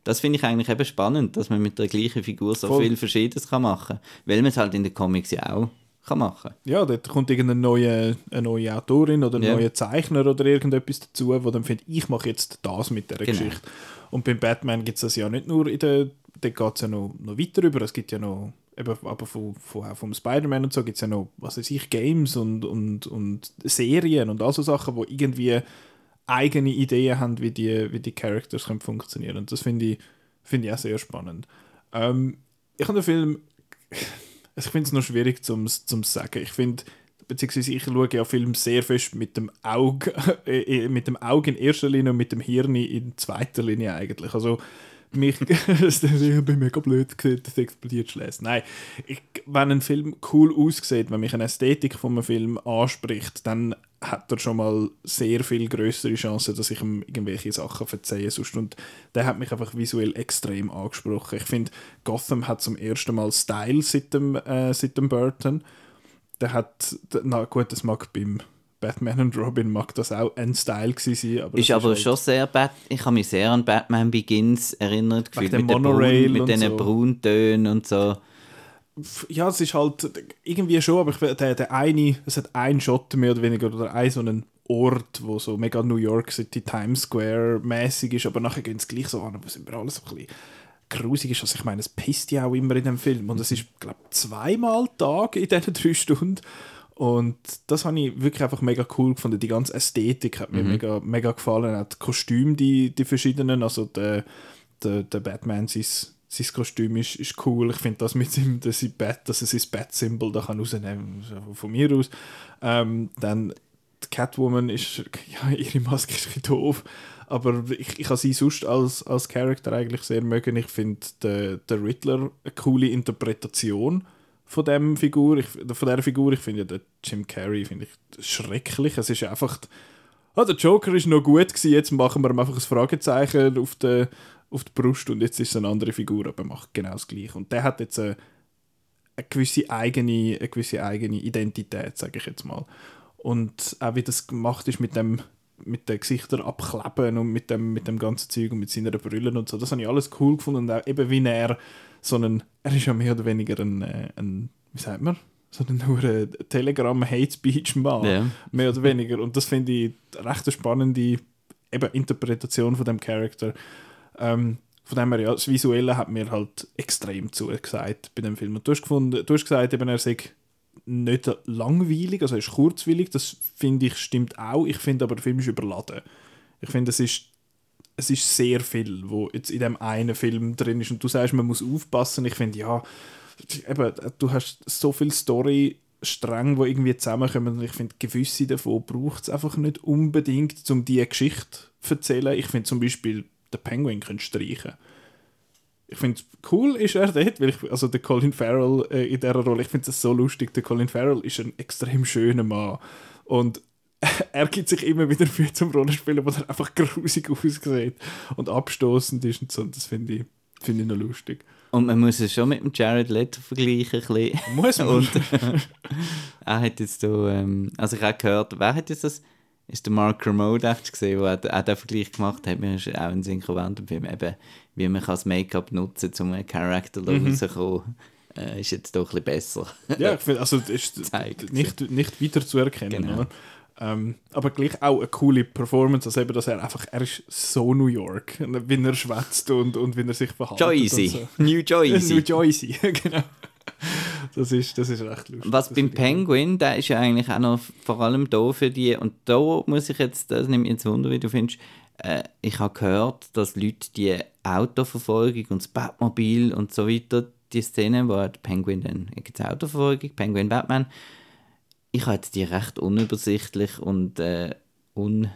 Das finde ich eigentlich eben spannend, dass man mit der gleichen Figur so Voll. viel Verschiedenes kann machen kann. Weil man es halt in den Comics ja auch kann machen Ja, dort kommt irgendeine neue, eine neue Autorin oder ein Ja. neuer Zeichner oder irgendetwas dazu, wo dann findet, ich mache jetzt das mit der Genau. Geschichte. Und beim Batman gibt es das ja nicht nur in der, da geht es ja noch, noch weiter über, es gibt ja noch, eben, aber von, von, vom Spider-Man und so gibt es ja noch, was weiß ich, Games und, und, und Serien und all so Sachen, wo irgendwie eigene Ideen haben, wie die, wie die Characters können funktionieren. Und das finde ich, finde ich auch sehr spannend. Ähm, ich habe den Film ich finde es noch schwierig zum zu sagen. Ich finde, beziehungsweise ich schaue ja Filme sehr fest mit dem Auge, [LAUGHS] mit dem Auge in erster Linie und mit dem Hirn in zweiter Linie eigentlich. Also mich, [LAUGHS] das ich bin mega blöd das explodiert schlecht. Nein, ich, wenn ein Film cool aussieht, wenn mich eine Ästhetik von einem Film anspricht, dann hat er schon mal sehr viel größere Chancen, dass ich ihm irgendwelche Sachen verzeihe. Sonst. Und der hat mich einfach visuell extrem angesprochen. Ich finde, Gotham hat zum ersten Mal Style seit dem, äh, seit dem Burton. Der hat, na gut, das mag beim Batman und Robin mag das auch ein Style gewesen sein. Aber Ist aber halt- schon sehr Bat ich habe mich sehr an Batman Begins erinnert gefühlt dem mit, Monorail Braun, mit diesen so. Brauntönen und so. Ja, es ist halt irgendwie schon, aber ich, der, der eine, es hat einen Shot mehr oder weniger oder einen so einen Ort, wo so mega New York City, Times Square mäßig ist, aber nachher gehen es gleich so an, wo es immer alles so ein bisschen grusig ist. Also ich meine, es pisst ja auch immer in dem Film und es ist, glaube ich, zweimal Tag in diesen drei Stunden und das habe ich wirklich einfach mega cool gefunden. Die ganze Ästhetik hat mir mega, mega gefallen. Auch die Kostüme, die, die verschiedenen, also der, der, der Batman, sein, sein Kostüm ist, ist cool. Ich finde das mit seinem, sein Bat, dass er sein Bat-Symbol da kann rausnehmen kann, von mir aus. Ähm, dann die Catwoman ist, [LAUGHS] ja, ihre Maske ist ein bisschen doof, aber ich, ich habe sie sonst als, als Charakter eigentlich sehr mögen. Ich finde der, der Riddler eine coole Interpretation von dem Figur, ich, von der Figur. Ich finde ja den Jim Carrey finde ich schrecklich. Es ist einfach, ah, der Joker ist noch gut gewesen, jetzt machen wir ihm einfach ein Fragezeichen auf die, auf die Brust und jetzt ist es eine andere Figur, aber er macht genau das Gleiche. Und der hat jetzt eine, eine gewisse eigene, eine gewisse eigene Identität, sage ich jetzt mal. Und auch wie das gemacht ist mit dem mit den Gesichtern abkleben und mit dem, mit dem ganzen Zeug und mit seiner Brille und so, das habe ich alles cool gefunden und auch eben wie er so einen, er ist ja mehr oder weniger ein, äh, ein wie sagt man, so ein nur ein Telegram-Hate-Speech-Mann, Ja. mehr oder weniger und das finde ich eine recht spannende eben Interpretation von dem Charakter. Ähm, von dem her, ja, das Visuelle hat mir halt extrem zugesagt bei dem Film. Und du hast, gefunden, du hast gesagt, eben, er sei nicht langweilig, also er ist kurzweilig, das finde ich stimmt auch. Ich finde aber, der Film ist überladen. Ich finde, es ist, es ist sehr viel, wo jetzt in dem einen Film drin ist. Und du sagst, man muss aufpassen. Ich finde, ja, eben, du hast so viel Story streng, wo irgendwie zusammenkommen. Und ich finde, gewisse davon braucht es einfach nicht unbedingt, um diese Geschichte zu erzählen. Ich finde zum Beispiel, den Penguin können streichen. Ich finde cool ist er dort, weil ich, also der Colin Farrell äh, in dieser Rolle, ich finde es so lustig, der Colin Farrell ist ein extrem schöner Mann. Und [LAUGHS] er gibt sich immer wieder Mühe zum Rollenspielen, wo er einfach grusig aussieht und abstoßend ist und so, und das finde ich, find ich noch lustig. Und man muss es schon mit dem Jared Leto vergleichen. Ein muss man. Und, [LAUGHS] er hat jetzt so, ähm, also ich habe gehört, wer hat jetzt das ist der Mark Kermode gesehen, der auch den Vergleich gemacht hat. Mir ist auch ein Sinn eben, wie man das Make-up nutzen kann, um einen Charakter mhm. rauszukommen. Äh, ist jetzt doch ein bisschen besser. ja, ich finde, also ist [LAUGHS] nicht, nicht weiter zu erkennen. Ähm, aber gleich auch eine coole Performance, also eben, dass er einfach, er ist so New York, wie er schwätzt und, und wie er sich verhält. Joycey, so. New Joycey. [LAUGHS] New Joycey, [LAUGHS] genau. Das ist, das ist recht lustig. Was beim Penguin, der ist ja eigentlich auch noch vor allem da für die, und da muss ich jetzt, das nimmt mich jetzt Wunder, wie du findest, äh, ich habe gehört, dass Leute die Autoverfolgung und das Batmobil und so weiter, die Szene, wo der Penguin dann, gibt es Autoverfolgung, Penguin, Batman, ich habe die recht unübersichtlich und äh, un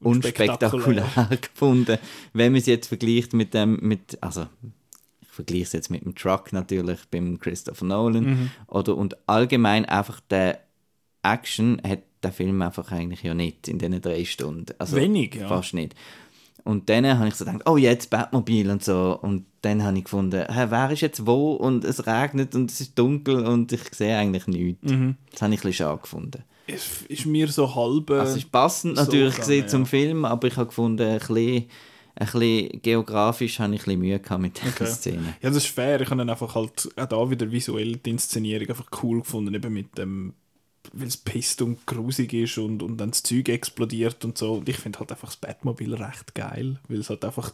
unspektakulär [LAUGHS] gefunden, wenn man es jetzt vergleicht mit dem, mit, also vergleiche es jetzt mit dem Truck natürlich beim Christopher Nolan. Mhm. Oder, und allgemein einfach der Action hat der Film einfach eigentlich ja nicht in diesen drei Stunden. Also Wenig, ja. Fast nicht. Und dann habe ich so gedacht, oh, jetzt Batmobil und so. Und dann habe ich gefunden, hä, wer ist jetzt wo? Und es regnet und es ist dunkel und ich sehe eigentlich nichts. Mhm. Das habe ich ein bisschen schade gefunden. Es ist mir so halb. Also es ist passend so natürlich gesehen ja. zum Film, aber ich habe gefunden, ein bisschen ein bisschen geografisch habe ich ein bisschen Mühe gehabt mit dieser okay. Szene. Ja, das ist fair. Ich habe dann einfach halt auch da wieder visuell die Inszenierung einfach cool gefunden, eben mit dem, weil es pisst und grusig ist und, und dann das Zeug explodiert und so. Und ich finde halt einfach das Batmobil recht geil, weil es halt einfach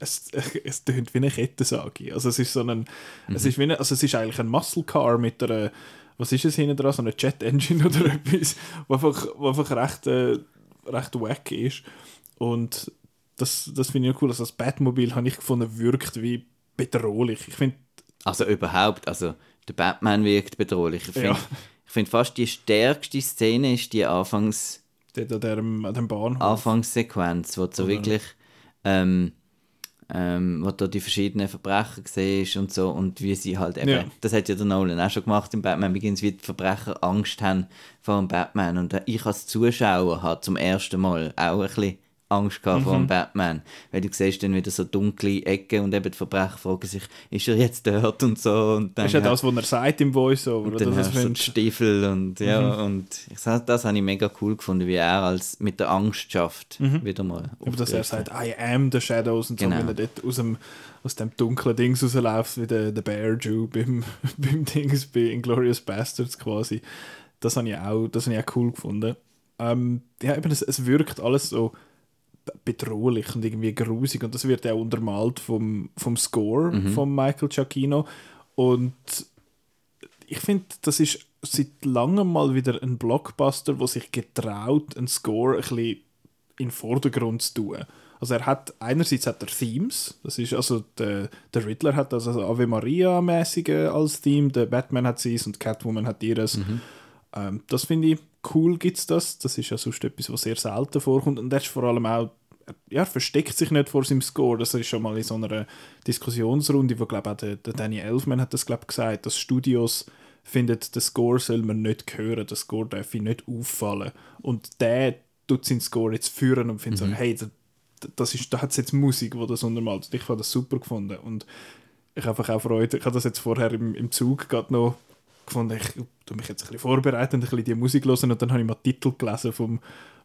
es, es tönt wie eine Kettensage. Also es ist so ein, mhm. es ist wie eine, also es ist eigentlich ein Muscle Car mit einer, was ist es hinten dran, so eine Jet Engine [LAUGHS] oder etwas, wo einfach, wo einfach recht, äh, recht wack ist. Und das, das finde ich cool. Also das Batmobil habe ich gefunden, wirkt wie bedrohlich. Ich finde... Also überhaupt, also der Batman wirkt bedrohlich. Ich finde ja. Find fast die stärkste Szene ist die Anfangs... Der Bahnhof. Anfangssequenz, wo du wirklich... Ähm, ähm, wo du die verschiedenen Verbrecher siehst und so und wie sie halt eben, ja. das hat ja der Nolan auch schon gemacht im Batman Begins, wie die Verbrecher Angst haben vor dem Batman und ich als Zuschauer habe zum ersten Mal auch ein bisschen Angst gehabt mhm. vor dem Batman. Weil du siehst dann wieder so dunkle Ecken und eben die Verbrecher fragen sich, ist er jetzt dort und so. Und dann ist ja das, was er sagt im Voice-Over. Und dann hast du so Stiefel und ja, mhm. und ich sag, das habe ich mega cool gefunden, wie er als mit der Angst schafft, mhm. wieder mal. Aber dass er sagt, I am the Shadows und genau. so, wenn er dort aus dem, aus dem dunklen Dings rausläuft, wie der, der Bear Jew beim, [LAUGHS] beim Dings, bei Inglourious Bastards quasi. Das habe ich auch, das habe ich auch cool gefunden. Ähm, ja, eben, es, es wirkt alles so bedrohlich und irgendwie grusig und das wird ja untermalt vom, vom Score mhm. von Michael Giacchino und ich finde, das ist seit langem mal wieder ein Blockbuster, wo sich getraut, einen Score ein bisschen in den Vordergrund zu tun. Also er hat, einerseits hat er Themes, das ist also, der, der Riddler hat also Ave Maria-mäßige als Theme, der Batman hat sie und Catwoman hat ihres. Mhm. Ähm, das finde ich cool gibt es das. Das ist ja sonst etwas, was sehr selten vorkommt. Und er ist vor allem auch, ja, versteckt sich nicht vor seinem Score. Das ist schon mal in so einer Diskussionsrunde, wo glaube auch der, der Danny Elfman hat das glaube gesagt, dass Studios findet, der Score soll man nicht hören, der Score darf nicht auffallen. Und der tut seinen Score jetzt führen und findet mhm. so, hey, das ist, da hat es jetzt Musik, die das untermalt. Ich fand das super gefunden und ich habe auch Freude. Ich habe das jetzt vorher im, im Zug gerade noch gefunden, ich tue mich jetzt ein bisschen vorbereiten, ein bisschen die Musik hören und dann habe ich mal Titel gelesen vom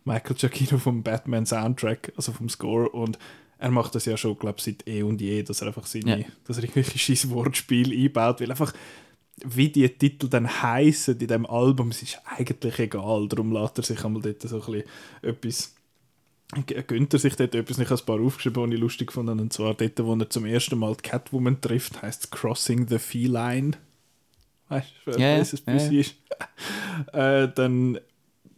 Michael Giacchino vom Batman Soundtrack, also vom Score und er macht das ja schon, glaube seit eh und je, dass er einfach seine, ja. dass er irgendwelche scheiß Wortspiele einbaut, weil einfach wie die Titel dann heißen in dem Album, es ist eigentlich egal, darum lässt er sich einmal dort so ein bisschen etwas gönnt er sich dort etwas, ich habe ein paar aufgeschrieben, die ich lustig fand, und zwar dort, wo er zum ersten Mal die Catwoman trifft, heißt Crossing the Feline weißt du, Ja, was es ja, busy ist. [LAUGHS] äh, dann,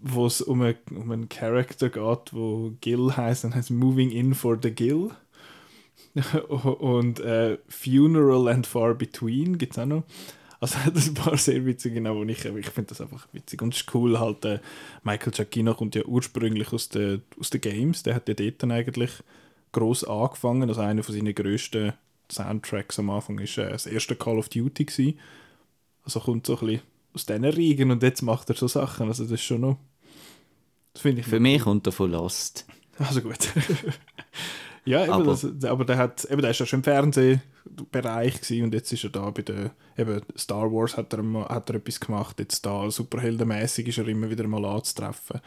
wo es um, einen- um einen Charakter geht, wo Gil heißt, dann heißt Moving In for the Gil. [LAUGHS] und äh, Funeral and Far Between gibt es auch noch. Also [LAUGHS] hat ein paar sehr witzige, genau, wo ich, ich finde das einfach witzig. Und es ist cool, halt, äh, Michael Giacchino kommt ja ursprünglich aus den aus den Games, der hat ja dort dann eigentlich gross angefangen, also einer von seinen grössten Soundtracks am Anfang ist äh, das erste Call of Duty gewesen. Also kommt so ein bisschen aus diesen Riegen und jetzt macht er so Sachen, also das ist schon noch, das finde ich Für mich kommt er von Lost. also gut. [LAUGHS] ja, eben, Aber- das, aber der, hat, eben, der ist ja schon im Fernsehbereich gewesen und jetzt ist er da bei der eben Star Wars hat er, hat er etwas gemacht, jetzt da superheldenmäßig ist er immer wieder mal anzutreffen.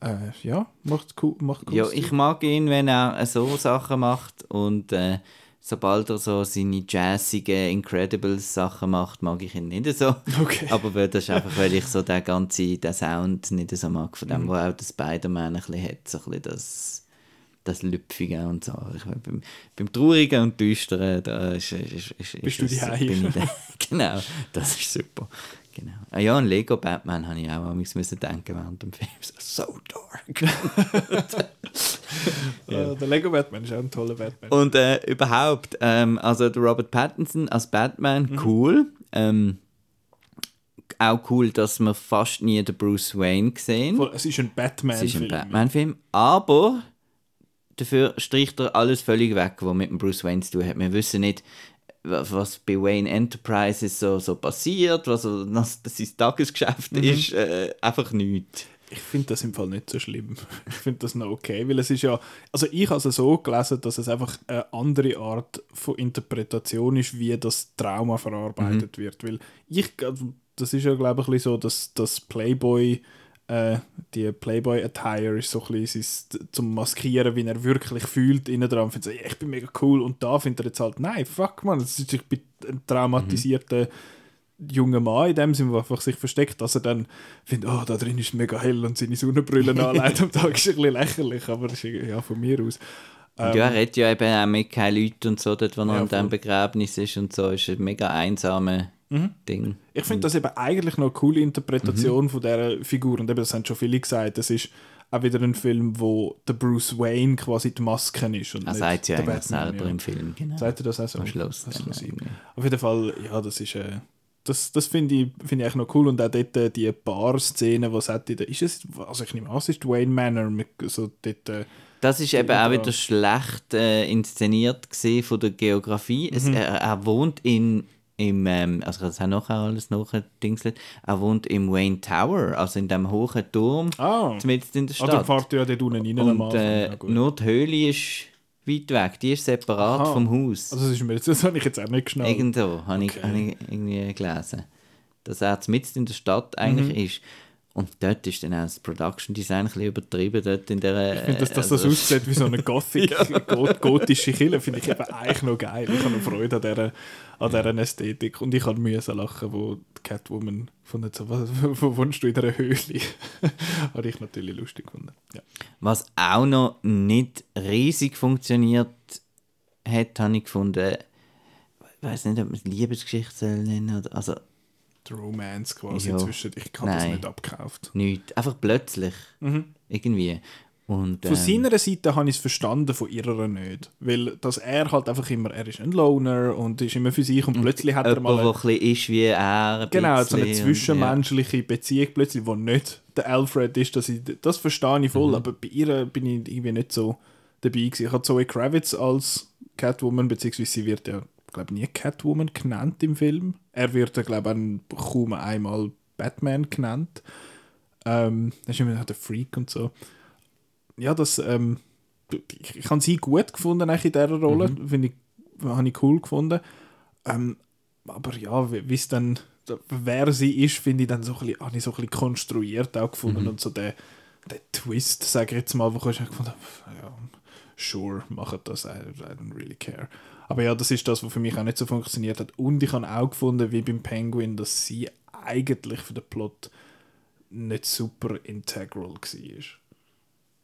Äh, ja, macht cool, macht cool. Ja, ich mag ihn, wenn er so Sachen macht und äh, sobald er so seine jazzigen Incredibles-Sachen macht, mag ich ihn nicht so. Okay. Aber weil das ist einfach, weil ich so den ganzen den Sound nicht so mag, von Mhm. dem, wo auch der Spider-Man ein bisschen hat, so ein bisschen das, das Lüpfige und so. Ich, mein, beim, beim Traurigen und Düsteren, da ist, ist, ist, ist Bist du es- daheim? bin ich da. [LAUGHS] Genau, das ist super. Genau. Ah ja, an Lego Batman habe ich auch manchmal müssen denken während dem Film. So, [LAUGHS] so dark. [LAUGHS] ja. Der Lego Batman ist auch ein toller Batman. Und äh, überhaupt, ähm, also der Robert Pattinson als Batman, Mhm. cool. Ähm, auch cool, dass wir fast nie den Bruce Wayne sehen. Es ist ein Es ist ein Batman-Film. Batman-Film, aber dafür streicht er alles völlig weg, was mit dem Bruce Wayne zu tun hat. Wir wissen nicht, was bei Wayne Enterprises so, so passiert, was, was sein Tagesgeschäft Mhm. ist, äh, einfach nichts. Ich finde das im Fall nicht so schlimm. [LAUGHS] Ich finde das noch okay, weil es ist ja, also ich habe es so gelesen, dass es einfach eine andere Art von Interpretation ist, wie das Trauma verarbeitet wird, weil ich, das ist ja glaube ich ein bisschen so, dass das Playboy, äh, die Playboy-Attire ist so ein bisschen sein- zum Maskieren, wie er wirklich fühlt, innen dran, findet so, ich bin mega cool und da findet er jetzt halt, nein, fuck man, das ist, ich bin ein traumatisierter junger Mann in dem Sinne, der einfach sich versteckt, dass er dann findet, oh, da drin ist es mega hell und seine Sonnenbrille anlegt [LAUGHS] am Tag ist ein bisschen lächerlich, aber das ist ja von mir aus. Und ja, er hat ja eben auch mit keinen Leuten und so, dort, wo er Ähm. Ja, an dem voll. Begräbnis ist und so, ist ein mega einsames Mhm. Ding. Ich finde das eben eigentlich noch eine coole Interpretation von dieser Figur und eben, das haben schon viele gesagt, das ist auch wieder ein Film, wo der Bruce Wayne quasi die Maske ist und Er nicht sagt ja der eigentlich Batman, selber ja. im Film, genau. Sagt er das auch so? Am Schluss Das. Auf jeden Fall, ja, das ist. Äh, das das finde ich, find ich eigentlich noch cool. Und auch dort äh, die Bar-Szene, die es hat. der- Ist es, also ich nehme an, es ist Wayne Manor. Mit, so dort, äh, Das ist eben auch wieder schlecht äh, inszeniert gesehen von der Geografie. Es, Mhm. er, er wohnt in im, ähm, also das haben nachher alles nachgedingselt, er wohnt im Wayne Tower, also in dem hohen Turm, ah, mitten in der ah, Stadt. fährt er ja dort unten rein Und äh, ja, nur die Höhle ist weit weg, die ist separat Aha. vom Haus. Also das, ist mir jetzt, das habe ich jetzt auch nicht geschnallt. Irgendwo habe ich, Okay. hab ich irgendwie gelesen. Dass er mitten in der Stadt eigentlich Mhm. ist. Und dort ist dann auch das Production Design ein bisschen übertrieben. Dort in der, Ich finde, dass, das also- aussieht wie so eine Gothic, [LAUGHS] [LAUGHS] got, gotische Kille, finde ich eben eigentlich noch geil. Ich habe noch Freude an dieser, an dieser Ästhetik. Und ich habe müssen lachen, wo die Catwoman von so, was, [LAUGHS] wo wohnst du in einer Höhle? habe ich natürlich lustig gefunden. Ja. Was auch noch nicht riesig funktioniert hat, habe ich gefunden, ich weiß nicht, ob man es Liebesgeschichte soll nennen oder, also Romance quasi Ja. zwischen, ich habe das nicht abgekauft. nichts, einfach plötzlich, irgendwie. Und, Von ähm, seiner Seite habe ich es verstanden, von ihrer nicht. Weil dass er halt einfach immer, er ist ein Loner und ist immer für sich und plötzlich hat er jemand, mal... eine- ein ist wie er. Genau, so eine bisschen und- zwischenmenschliche Beziehung plötzlich, die nicht der Alfred ist, dass ich, das verstehe ich Mhm. voll, aber bei ihr bin ich irgendwie nicht so dabei gewesen. Ich habe Zoe Kravitz als Catwoman, beziehungsweise sie wird ja, glaube nie Catwoman genannt im Film. Er wird glaube ich, kaum einmal Batman genannt. Ähm, das ist immer der Freak und so. Ja, das, ähm, ich, ich habe sie gut gefunden eigentlich in dieser Rolle, Mhm. finde ich, habe ich cool gefunden. Ähm, aber ja, wie es dann, wer sie ist, finde ich dann so ein bisschen, habe ich so ein bisschen konstruiert auch gefunden und so der, der Twist, sage ich jetzt mal, wo ich gefunden habe, ja, sure, macht das, I, I don't really care. Aber ja, das ist das, was für mich auch nicht so funktioniert hat. Und ich habe auch gefunden, wie beim Penguin, dass sie eigentlich für den Plot nicht super integral war.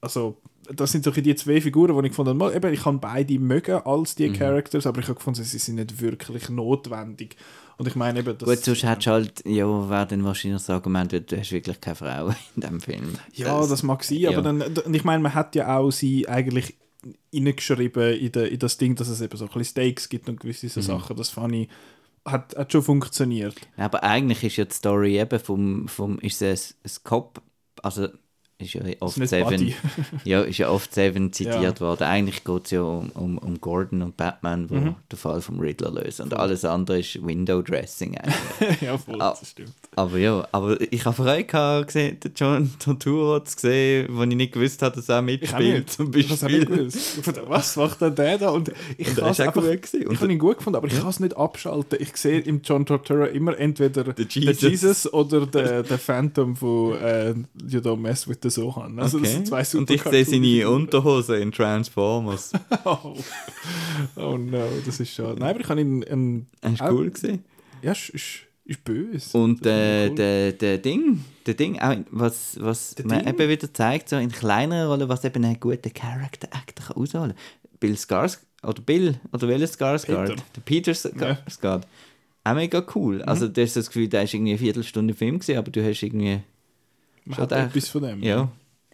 Also, das sind so die zwei Figuren, die ich gefunden habe, eben, ich kann beide mögen als die Characters, aber ich habe gefunden, sie sind nicht wirklich notwendig. Und ich meine eben, dass... Gut, sonst hättest du halt, ja, wäre dann wahrscheinlich das Argument, du hast wirklich keine Frau [LAUGHS] in diesem Film. Ja, das, mag sein, ja. aber dann, und ich meine, man hat ja auch sie eigentlich reingeschrieben in, de, in das Ding, dass es eben so ein bisschen Stakes gibt und gewisse Mhm. so Sachen. Das fand ich, hat, hat schon funktioniert. Aber eigentlich ist ja die Story eben vom, vom ist es ein, ein Cop, also ist ja oft nicht Seven, [LAUGHS] ja, ist ja oft Seven zitiert Ja. worden. Eigentlich geht es ja um, um, um Gordon und Batman, wo Mhm. den Fall vom Riddler lösen. Und alles andere ist Window Dressing eigentlich. [LAUGHS] ja, voll, Ah. das stimmt. aber ja, aber ich habe Freude gehabt, gesehen, den John Turturro zu sehen, wo ich nicht gewusst habe, dass er mitspielt. Zum Ich nicht Beispiel. Ich Was macht denn der da? Und ich der ist habe ihn gut gefunden, aber ich kann es nicht abschalten. Ich sehe im John Tortura immer entweder Der der Jesus. Jesus, oder [LAUGHS] der, der Phantom von äh, You Don't Mess with Sohan. Also das Okay. sind zwei Und ich sehe seine. Unterhose in Transformers. [LAUGHS] Oh. oh no, das ist schade. Nein, aber ich habe ihn... Ähm, Hast du auch- cool gesehen? Ja, ist, ist, ist böse. Und Das ist äh, der, der Ding, der Ding, auch was, was Der man Ding? eben wieder zeigt, so in kleineren Rollen, was eben einen guten Character Actor kann ausholen kann. Bill Skars oder Bill, oder welcher Skarsgård? Peter. Der Peter Skarsgård. Auch mega cool. Mhm. Also du hast das Gefühl, der ist irgendwie eine Viertelstunde Film gesehen, aber du hast irgendwie, Man hat der- etwas von dem. ja.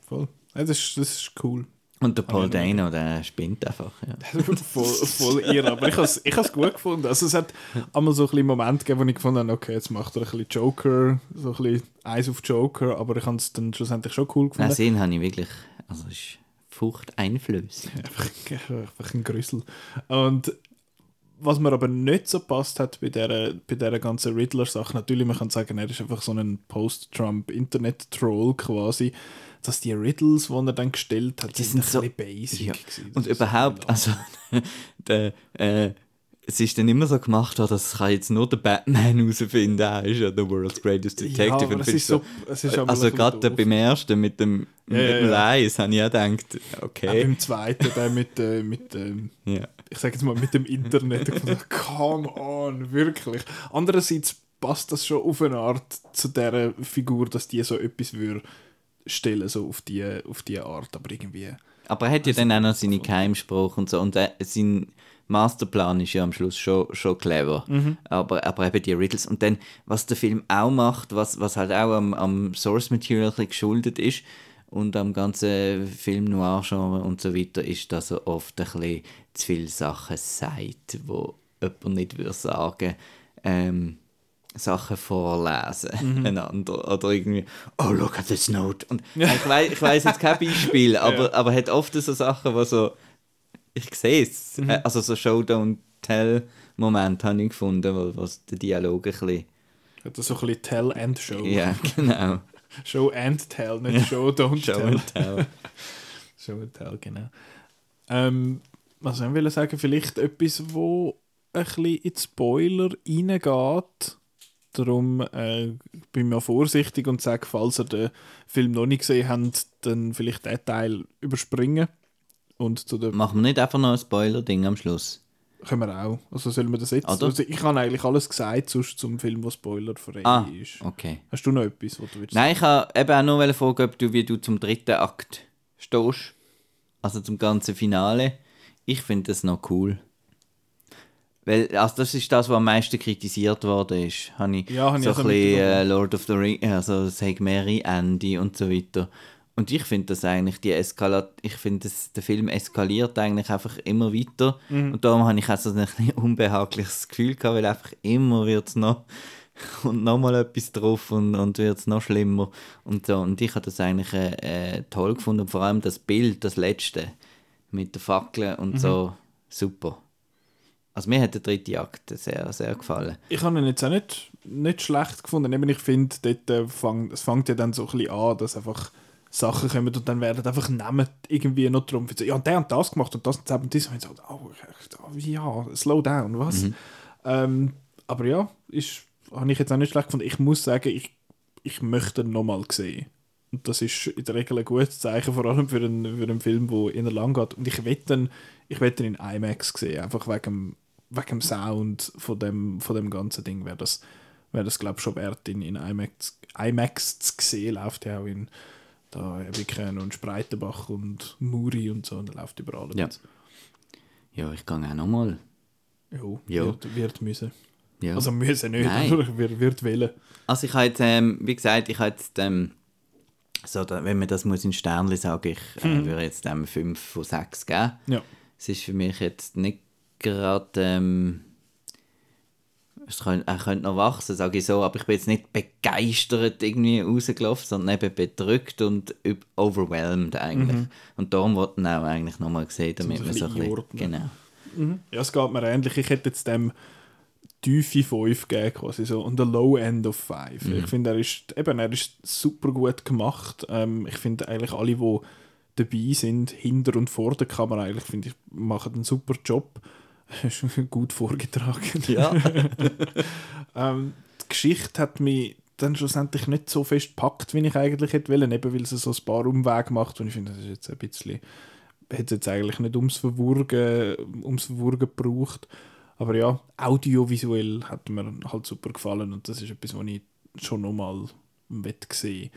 Voll. Ja, das, ist, das ist cool. Und der Paul Dano, der spinnt einfach. Ja. [LAUGHS] voll, voll irre. Aber ich habe es ich has gut gefunden. Also es hat einmal so ein Momente gegeben, wo ich gefunden habe, okay, jetzt macht er ein bisschen Joker, so ein bisschen Eis auf Joker, aber ich habe es dann schlussendlich schon cool Nein, gefunden. sehen habe ich wirklich, also es ist furchteinflößend. [LAUGHS] Einfach, einfach ein Grüssel. Und was mir aber nicht so passt hat bei dieser, bei dieser ganzen Riddler-Sache, natürlich, man kann sagen, er ist einfach so ein Post-Trump-Internet-Troll quasi, dass die Riddles, die er dann gestellt hat, Die sind, sind ein so- bisschen basic Ja. Und überhaupt, so also, [LAUGHS] der, äh, es ist dann immer so gemacht, worden, das kann jetzt nur der Batman [LAUGHS] herausfinden, er ist ja the world's greatest detective. Ja, Und ist so, es ist also ein gerade beim ersten mit dem, Ja, mit dem ja. Lies habe ich auch gedacht, Auch okay. beim zweiten, der mit, äh, mit ähm, [LAUGHS] Ja. Ich sage jetzt mal, mit dem Internet. Ich fand, come on, wirklich. Andererseits passt das schon auf eine Art zu dieser Figur, dass die so etwas würde stellen, so auf die, auf die Art. Aber irgendwie... Aber er hat ja dann auch noch seine Keimspruch und so. Und äh, sein Masterplan ist ja am Schluss schon, schon clever. Aber, aber eben die Riddles. Und dann, was der Film auch macht, was, was halt auch am, am Source Material geschuldet ist und am ganzen Film Noir-Genre und so weiter, ist, dass er oft ein bisschen zu viele Sachen sagt, wo jemand nicht würde sagen. Ähm, Sachen vorlesen [LAUGHS] einander. Oder irgendwie oh look at this note. Und ich weiß ich weiß jetzt kein Beispiel [LAUGHS] aber aber hat oft so Sachen wo so ich sehe es Äh, also so Show don't tell Moment habe ich gefunden wo was der Dialog ein bisschen Hat das so ein bisschen Tell and Show. ja [LAUGHS] genau Show and Tell, nicht Show, Don't Show Tell. and tell [LAUGHS] Show and Tell, genau. Ähm, was soll ich will sagen? Vielleicht etwas, wo ein bisschen in Spoiler reingeht. Darum äh, bin ich mal vorsichtig und sage, falls ihr den Film noch nicht gesehen habt, dann vielleicht den Teil überspringen. Und zu machen wir nicht einfach noch ein Spoiler-Ding am Schluss können wir auch. Also sollen wir das jetzt? Oder? Also ich habe eigentlich alles gesagt sonst zum Film, wo spoilerfrei ah ist. okay Hast du noch etwas, was du willst? Nein, ich habe eben auch nur fragen, ob du, wie du zum dritten Akt stehst. Also zum ganzen Finale. Ich finde das noch cool. Weil, also das ist das, was am meisten kritisiert worden ist. Habe ich Ja, ich so also ein bisschen äh, Lord of the Rings, also mehrere Ende und so weiter. Und ich finde das eigentlich, die Eskalat ich finde, der Film eskaliert eigentlich einfach immer weiter. Mhm. Und darum habe ich auch so ein [LAUGHS] unbehagliches Gefühl gehabt, weil einfach immer wird es noch [LAUGHS] und nochmal etwas drauf und, und wird es noch schlimmer. Und, so. und ich habe das eigentlich äh, äh, toll gefunden. Und vor allem das Bild, das letzte, mit der Fackel und so, super. Also mir hat der dritte Akt sehr, sehr gefallen. Ich habe ihn jetzt auch nicht, nicht schlecht gefunden. Eben, ich finde, dort äh, fang, es fängt ja dann so ein bisschen an, dass einfach Sachen kommen und dann werden einfach Namen irgendwie noch drum. Ja, und der hat das gemacht und das und das und das. Und ich so, oh, oh, ja, slow down, was? Ähm, aber ja, ist, habe ich jetzt auch nicht schlecht gefunden. Ich muss sagen, ich, ich möchte ihn nochmal sehen. Und das ist in der Regel ein gutes Zeichen, vor allem für einen, für einen Film, der in lang geht. Und ich wette ich wette in IMAX sehen, einfach wegen, dem- wegen dem Sound von dem, von dem ganzen Ding wäre das, wäre das glaube ich, schon wert, in, in IMAX, IMAX zu sehen. Läuft ja auch in da Ebiken und Spreitenbach und Muri und so, und er läuft überall. Ja. jetzt. Ja, ich gehe auch nochmal. Jo, Ja. Wird, wird müssen. Ja. Also müssen nicht, Nein. aber [LAUGHS] ich würde würd wählen. Also ich habe jetzt, ähm, wie gesagt, ich habe jetzt, ähm, so, da, wenn man das muss in Sternli sagen, ich äh, würde jetzt ähm, 5 von 6 geben. Ja. Es ist für mich jetzt nicht gerade, ähm, es könnte, er könnte noch wachsen, sage ich so, aber ich bin jetzt nicht begeistert irgendwie rausgelaufen, sondern eben bedrückt und overwhelmed eigentlich. Und darum wollte ich ihn auch eigentlich nochmal sehen, damit man so ein bisschen genau. Ja, es geht mir ähnlich. Ich hätte jetzt dem tiefe 5 gegeben, quasi so, und der Low End of 5. Ich finde, er ist, eben, er ist super gut gemacht. Ähm, ich finde eigentlich alle, die dabei sind, hinter und vor der Kamera, eigentlich, finde ich, machen einen super Job. Ist [LAUGHS] gut vorgetragen. Ja. [LAUGHS] Ähm, die Geschichte hat mich dann schlussendlich nicht so fest gepackt, wie ich eigentlich hätte wollen, eben weil sie so ein paar Umwege macht und ich finde, das ist jetzt ein bisschen, hätte es jetzt eigentlich nicht ums Verwurgen, ums Verwurgen gebraucht, aber ja, audiovisuell hat mir halt super gefallen und das ist etwas, was ich schon nochmal gesehen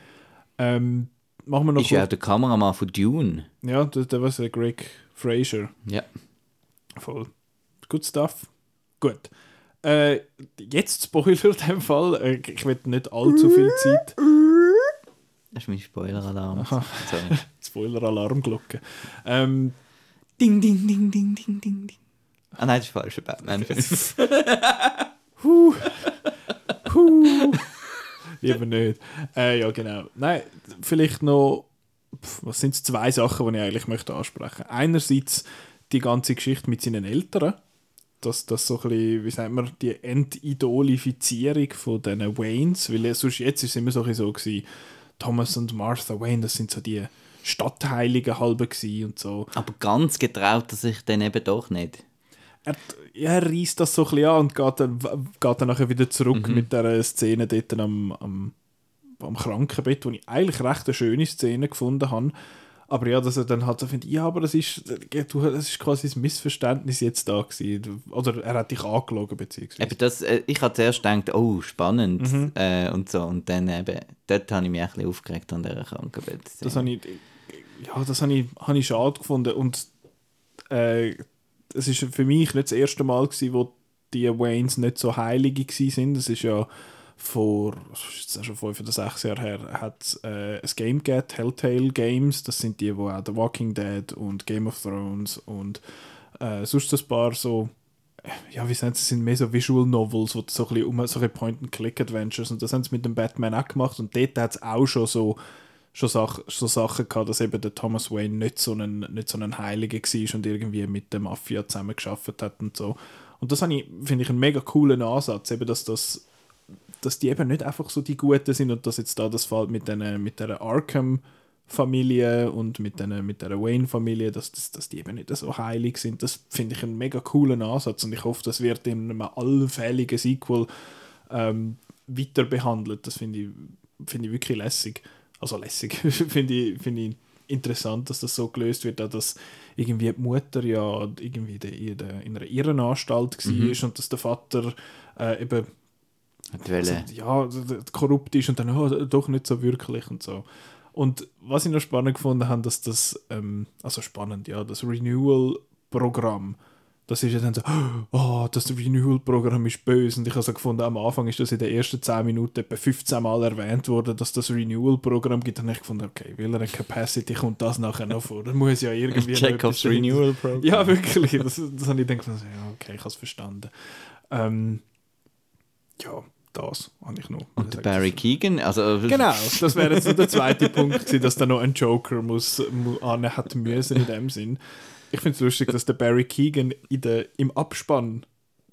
ähm, Machen wir noch Ist ja auch der Kameramann von Dune. ja, der, der was Greg Fraser. Ja. Voll. Good stuff. Gut. Äh, jetzt Spoiler in dem Fall. Äh, ich will nicht allzu viel Zeit. Das ist mein Spoiler-Alarm. [LAUGHS] Spoiler-Alarmglocke. Ähm, Ding, ding, ding, ding, ding, ding, ding. Ah nein, das ist falsch, Batman-Film. [LAUGHS] huh. Lieber nicht. Äh, ja, genau. Nein, vielleicht noch. pf, Was sind zwei Sachen, die ich eigentlich möchte ansprechen? Einerseits die ganze Geschichte mit seinen Eltern. Dass das so ein bisschen, wie sagt man, die Entidolifizierung von diesen Waynes, weil sonst jetzt ist es immer so, ein so gewesen, Thomas und Martha Wayne, das sind so die Stadtheiligen halbe und so. Aber ganz getraut er sich dann eben doch nicht. er, er reißt das so ein bisschen an und geht dann, geht dann nachher wieder zurück mit der Szene dort am, am, am Krankenbett, wo ich eigentlich recht eine schöne Szene gefunden habe. Aber ja, dass er dann halt so findet, ja, aber das ist, du, das ist quasi ein Missverständnis jetzt da gewesen. Oder er hat dich angelogen, beziehungsweise. Eben das, äh, ich habe zuerst gedacht, oh, spannend Mhm. äh, und so. Und dann eben, dort habe ich mich ein bisschen aufgeregt an dieser Krankenbett. Das habe ich, ja, das habe ich, habe ich schade gefunden. Und äh, es ist für mich nicht das erste Mal, gewesen, wo die Waynes nicht so heilige waren. Das ist ja vor, schon fünf oder sechs Jahren her, hat äh, ein Game gegeben, Telltale Games. Das sind die, wo auch The Walking Dead und Game of Thrones und äh, sonst ein paar so ja, wie sagen sie, sind mehr so Visual Novels, wo so ein bisschen um so Point-and-Click-Adventures und das haben sie mit dem Batman auch gemacht und dort hat es auch schon so schon Sach so Sachen gehabt, dass eben der Thomas Wayne nicht so ein, nicht so ein Heiliger war und irgendwie mit der Mafia zusammen geschafft hat und so. Und das ich, finde ich, einen mega coolen Ansatz, eben, dass das dass die eben nicht einfach so die Guten sind und dass jetzt da das Fall mit, den, mit der Arkham-Familie und mit, den, mit der Wayne-Familie, dass, dass, dass die eben nicht so heilig sind, das finde ich einen mega coolen Ansatz und ich hoffe, das wird in einem allfälligen Sequel ähm, weiter behandelt. Das finde ich, finde ich wirklich lässig. Also lässig, [LAUGHS] finde ich, finde ich interessant, dass das so gelöst wird, auch dass irgendwie die Mutter ja irgendwie in, der, in einer Irrenanstalt war und dass der Vater äh, eben Wollen- ja, d- korrupt ist und dann oh, doch nicht so wirklich und so. Und was ich noch spannend gefunden habe, dass das, ähm, also spannend, ja, das Renewal-Programm, das ist ja dann so, [GASPS] oh, das Renewal-Programm ist böse. Und ich habe so gefunden, am Anfang ist das in den ersten 10 Minuten etwa 15 Mal erwähnt worden, dass das Renewal-Programm gibt. Und ich gefunden, okay, will er eine Capacity, kommt das nachher noch vor. Das muss ja irgendwie Check aufs drin sein. Renewal Program. Ja, wirklich. Das, das habe ich gedacht, also, ja, okay, ich habe es verstanden. Ähm, ja, das habe ich noch. Und der Barry Keegan, also Genau, das wäre jetzt der zweite Punkt gewesen, dass da noch ein Joker muss, mu- an hat müssen in dem Sinn. Ich finde es lustig, dass der Barry Keegan in der, im Abspann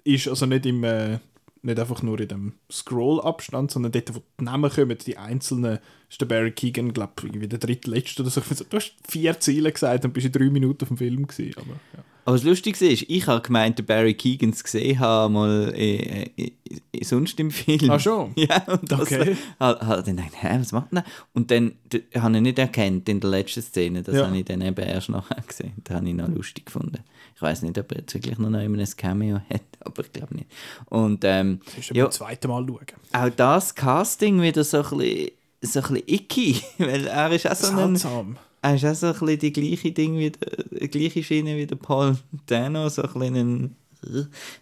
ist, also nicht im äh, nicht einfach nur in dem Scroll-Abstand, sondern dort, wo die Namen kommen, die einzelnen, ist der Barry Keegan, glaube ich, irgendwie der drittletzte oder so. Ich find so, Du hast vier Ziele gesagt und bist in drei Minuten auf dem Film gewesen, aber ja. Aber das Lustige ist, ich habe gemeint, der Barry Keegan zu gesehen haben, mal äh, äh, äh, sonst im Film. Ah, schon? [LAUGHS] Ja, und das Okay. [LAUGHS] hat, hat dann gedacht, hä, was macht der? Und dann habe ich nicht erkannt in der letzten Szene, das Ja. habe ich dann eben erst nachher gesehen. Das habe ich noch lustig gefunden. Ich weiß nicht, ob er jetzt wirklich noch ein Cameo hat, [LAUGHS] aber ich glaube nicht. Und ähm, Das ist ja, beim zweiten Mal schauen. auch das Casting wieder so ein bisschen, so ein bisschen icky, weil er ist auch so ein... Seltsam. Er ist auch so ein bisschen die gleiche Ding wie der, die gleiche Schiene wie der Paul Dano, so ein bisschen ein,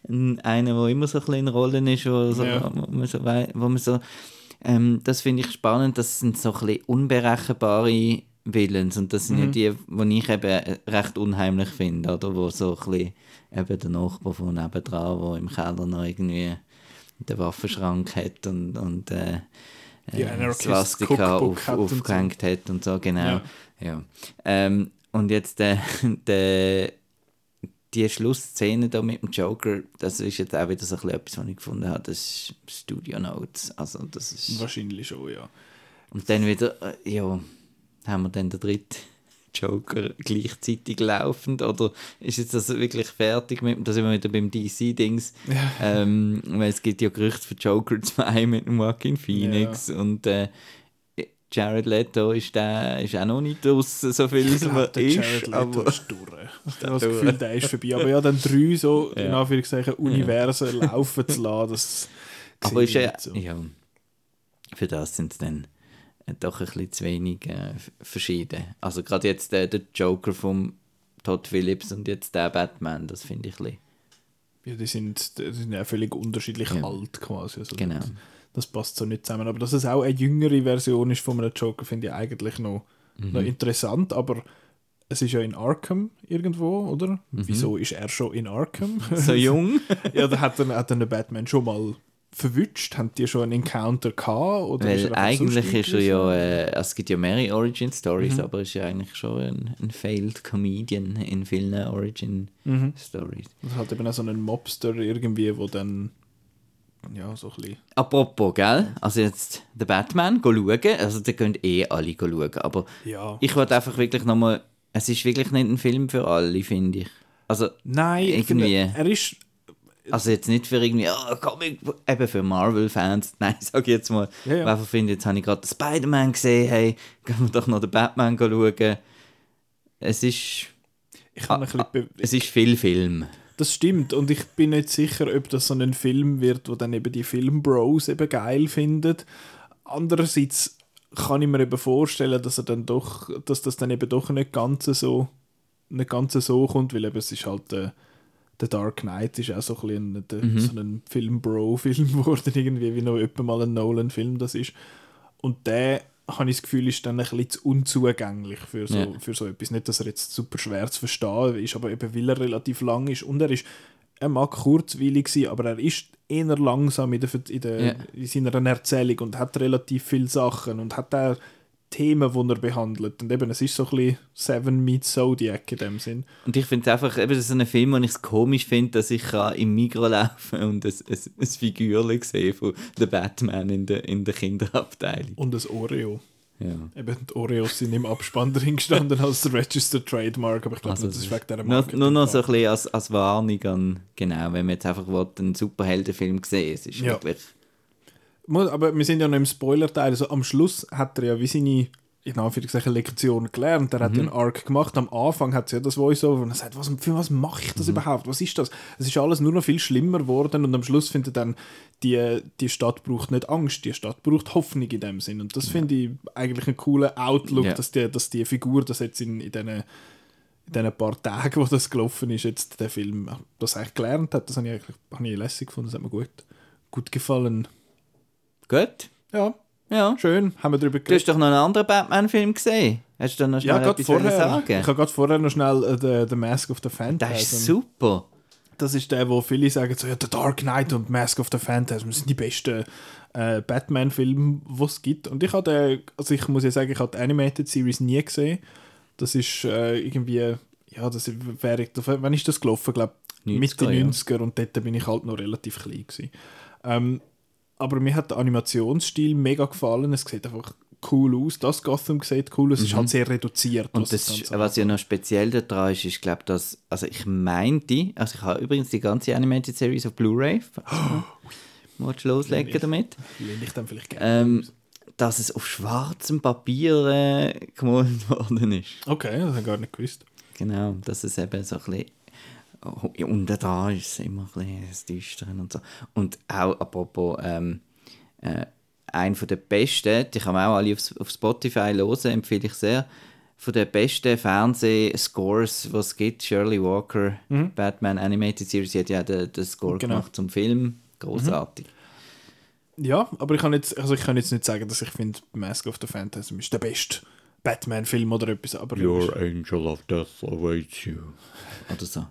ein- einer, der immer so ein bisschen in Rollen ist, wo, so, Ja. wo man so, wo man so ähm, das finde ich spannend, das sind so ein bisschen unberechenbare Villains und das sind ja die, die ich eben recht unheimlich finde, oder, wo so ein bisschen eben der Nachbar von nebendran, der im Keller noch irgendwie den Waffenschrank hat und, und äh, Die äh, Anarchist Swastika auf, hat und so. aufgehängt hat und so, genau. Ja. Ja. Ähm, und jetzt der, [LAUGHS] der, die Schlussszene da mit dem Joker, das ist jetzt auch wieder so ein bisschen etwas, was ich gefunden habe, das ist Studio Notes. Also das ist... Wahrscheinlich schon, ja. Und dann wieder, äh, ja, haben wir dann den dritten [LAUGHS] Joker gleichzeitig laufend oder ist jetzt das wirklich fertig mit, da sind wir wieder beim DC-Dings, ähm, weil es gibt ja Gerüchte für Joker [LAUGHS] 2 mit dem Joaquin Phoenix und äh, Jared Leto ist, der, ist auch noch nicht aus, so viel Ich er der ist, Jared Leto aber ist durch. Ich habe das. Gefühl, der ist vorbei. Aber ja, dann drei so, [LAUGHS] in Ja. Anführungszeichen, Universen laufen zu lassen, das [LAUGHS] Aber ist ich ja, nicht so. ja, für das sind es dann äh, doch ein bisschen zu wenig äh, verschieden. Also gerade jetzt äh, der Joker vom Todd Phillips und jetzt der Batman, das finde ich ein bisschen, Ja, die sind, die sind ja völlig unterschiedlich Ja. alt quasi. Also genau. das, das passt so nicht zusammen. Aber dass es auch eine jüngere Version ist von einem Joker, finde ich eigentlich noch, Mhm. noch interessant. Aber es ist ja in Arkham irgendwo, oder? Mhm. Wieso ist er schon in Arkham? [LAUGHS] So jung? [LAUGHS] ja, da hat dann, hat dann der Batman schon mal verwünscht. Haben die schon einen Encounter gehabt? Oder ist Weil er sonst eigentlich ist er ja, äh, es gibt ja mehrere Origin Stories, Mhm. aber er ist ja eigentlich schon ein, ein failed Comedian in vielen Origin Mhm. Stories. Das hat eben auch so einen Mobster irgendwie, wo dann ja, so ein bisschen Apropos, gell? Also jetzt der Batman, go schauen. Also da können eh alle schauen. Aber ja. ich wollte einfach wirklich nochmal. Es ist wirklich nicht ein Film für alle, finde ich. Also, Nein, ich finde, Irgendwie. er ist also jetzt nicht für irgendwie, oh, Comic, eben für Marvel-Fans. [LAUGHS] Nein, sag ich jetzt mal. Ja, ja. Ich finde, jetzt habe ich gerade den Spider-Man gesehen, hey, gehen wir doch noch den Batman schauen. Es ist, ich habe ein bisschen be- es ist viel Film. Das stimmt und ich bin nicht sicher, ob das so ein Film wird, wo dann eben die Filmbros eben geil finden. Andererseits kann ich mir eben vorstellen, dass er dann doch, dass das dann eben doch nicht ganz so, nicht ganz so kommt, weil eben es ist halt der, der Dark Knight ist auch so ein, bisschen der, so ein Film-Bro-Film [LAUGHS] geworden, irgendwie wie noch etwa mal ein Nolan-Film das ist. Und der, habe ich das Gefühl, ist dann ein bisschen zu unzugänglich für so, Ja. für so etwas. Nicht, dass er jetzt super schwer zu verstehen ist, aber eben weil er relativ lang ist und er ist, er mag kurzweilig sein, aber er ist eher langsam in, der, in, der, Ja. in seiner Erzählung und hat relativ viele Sachen und hat auch Themen, die er behandelt. Und eben, es ist so ein bisschen Seven meets Zodiac in dem Sinn. Und ich finde es einfach, eben, das ist ein Film, wo ich es komisch finde, dass ich kann im Mikro laufen und ein, ein, ein Figürchen sehe von der Batman in der, in der Kinderabteilung. Und das Oreo. Ja. Eben, die Oreos sind im Abspann drin gestanden als Registered Trademark, aber ich glaube, Also, das ist wegen dieser nur, Marketing- nur noch so ein bisschen als, als Warnung an, genau, wenn man jetzt einfach will, einen Superheldenfilm sehen es ist Ja. wirklich, Aber wir sind ja noch im Spoiler-Teil. Also am Schluss hat er ja wie seine in Anführungszeichen Lektion gelernt. Er hat Mhm. einen Arc gemacht. Am Anfang hat es ja das Voice-Over und er sagt, was, für was mache ich das Mhm. überhaupt? Was ist das? Es ist alles nur noch viel schlimmer geworden und am Schluss findet er dann, die, die Stadt braucht nicht Angst, die Stadt braucht Hoffnung in dem Sinn. Und das finde ich eigentlich einen coolen Outlook, Ja. dass, die, dass die Figur das jetzt in, in diesen in diesen paar Tagen, wo das gelaufen ist, jetzt der Film das eigentlich gelernt hat. Das habe ich eigentlich habe ich lässig gefunden, das hat mir gut, gut gefallen. Gut, Ja, ja. schön, haben wir darüber Du hast doch noch einen anderen Batman-Film gesehen. Hast du da noch Ja, schnell gerade etwas vorher. sagen? Ich habe gerade vorher noch schnell äh, The, The Mask of the Phantasm. Das ist super. Das ist der, wo viele sagen, so, ja, The Dark Knight und Mask of the Phantasm sind die besten äh, Batman-Filme, die es gibt. Und ich habe also ich muss ja sagen, ich habe die Animated Series nie gesehen. Das ist äh, irgendwie, ja, das wäre, wann ist das gelaufen? Ich glaube, 90er, Mitte ja. 90er und dort bin ich halt noch relativ klein gewesen. Ähm, aber mir hat der Animationsstil mega gefallen. Es sieht einfach cool aus. Das Gotham sieht cool aus. Es ist halt sehr reduziert. Mhm. Und was das, ist- was ja noch speziell daran ist, ist, glaube dass, also ich meinte, also ich habe übrigens die ganze Animated Series auf Blu-ray. [GASPS] Willst du loslegen damit? lehne ich dann vielleicht gerne. Ähm, dass es auf schwarzem Papier äh, gemalt [LAUGHS] worden ist. Okay, das habe ich gar nicht gewusst. Genau, dass es eben so ein bisschen unten da ist es immer ein bisschen das Düstere und so. Und auch apropos ähm, äh, ein von der besten, die kann man auch alle auf, auf Spotify hören, empfehle ich sehr, von den besten Fernsehscores, was es gibt. Shirley Walker, Batman Animated Series, sie hat ja den, den Score Mhm. Genau. gemacht zum Film. Großartig. Ja, aber ich kann jetzt, also ich kann jetzt nicht sagen, dass ich finde, Mask of the Phantasm ist der beste Batman-Film oder etwas, aber angel of death awaits you. Oder so.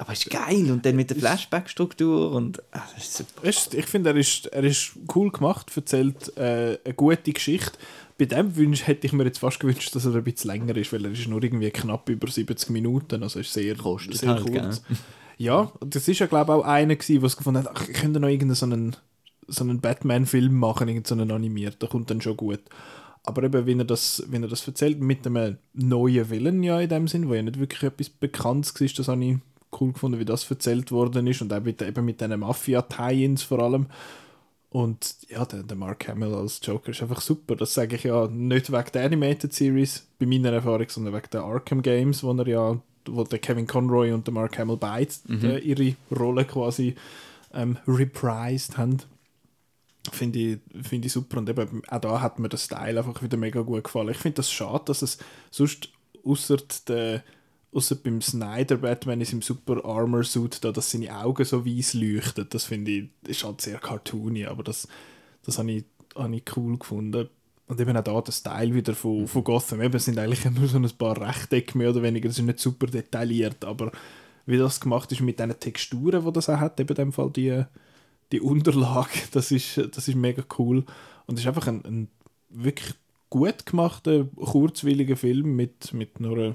Aber ist geil. Und dann mit der Flashback-Struktur und. Ah, das ist super. Ist- ich finde, er ist, er ist cool gemacht, erzählt äh, eine gute Geschichte. Bei dem Wunsch hätte ich mir jetzt fast gewünscht, dass er ein bisschen länger ist, weil er ist nur irgendwie knapp über 70 Minuten, also ist sehr, Kostet sehr halt, kurz. [LAUGHS] Ja, und das ist ja glaube ich auch einer gewesen, was gefunden hat, ach, ich könnte noch irgendeinen so einen, so einen Batman-Film machen, irgendeinen so einen animierten, kommt dann schon gut. Aber eben, wenn er das, wenn er das erzählt, mit einem neuen Willen ja in dem Sinn, wo ja nicht wirklich etwas Bekanntes war, das habe ich cool gefunden, wie das erzählt worden ist und auch mit, eben mit diesen Mafia-Tie-Ins vor allem. Und ja, der, der Mark Hamill als Joker ist einfach super. Das sage ich ja nicht wegen der Animated Series, bei meiner Erfahrung, sondern wegen der Arkham Games, wo er ja, wo der Kevin Conroy und der Mark Hamill beide äh, ihre Rolle quasi ähm, reprised haben. Finde ich, finde ich super. Und eben auch da hat mir der Style einfach wieder mega gut gefallen. Ich finde das schade, dass es sonst außer der Außer beim Snyder Batman ist im super Armor Suit da, dass seine Augen so weiß leuchten. Das finde ich, ist halt sehr cartoony, aber das, das habe ich, habe ich cool gefunden. Und eben auch da der Style wieder von, von Gotham. Eben, es sind eigentlich nur so ein paar Rechtecke mehr oder weniger. Das ist nicht super detailliert, aber wie das gemacht ist mit diesen Texturen, die das auch hat, eben in dem Fall die, die Unterlage, [LAUGHS] das ist, das ist mega cool. Und es ist einfach ein, ein wirklich gut gemachter, kurzwilliger Film mit, mit nur einer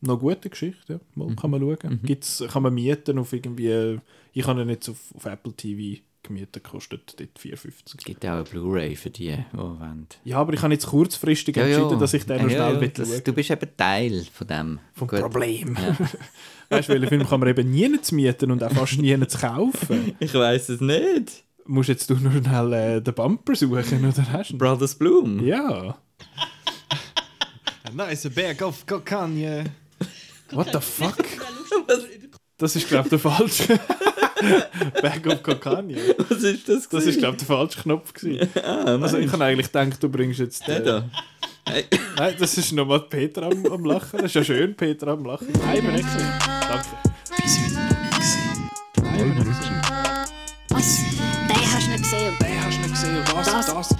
noch gute Geschichte. Ja. Mal kann man schauen. Gibt's, kann man mieten auf irgendwie, ich habe ihn jetzt auf, auf Apple TV gemietet, kostet dort 4,50. Es gibt auch eine Blu-ray für die, die wollen. Ja, aber ich habe jetzt kurzfristig entschieden, dass ich den noch Ja, schnell ja, das, Du bist eben Teil von dem. Vom Gut. Problem. Ja. [LAUGHS] Weißt du, welchen Film kann man eben nie zu mieten und auch fast nie zu kaufen? [LAUGHS] Ich weiß es nicht. Musst jetzt du nur schnell äh, den Bumper suchen, oder hast du? Brothers Bloom. Ja. [LAUGHS] A nice bag of cocaine. What the fuck? [LAUGHS] Das ist, glaube ich, der falsche. Bag of Cocaine. Was ist das? Das ist, glaube ich, der falsche Knopf. Gewesen. also, ich habe eigentlich gedacht, du bringst jetzt. der Äh, da. Hey. nein, das ist nochmal Peter am, am Lachen. Das ist ja schön, Peter am Lachen. Nein, bin nicht gesehen. Danke. Was? Den hast du nicht gesehen. Den hast du nicht gesehen. Und das, Das- das.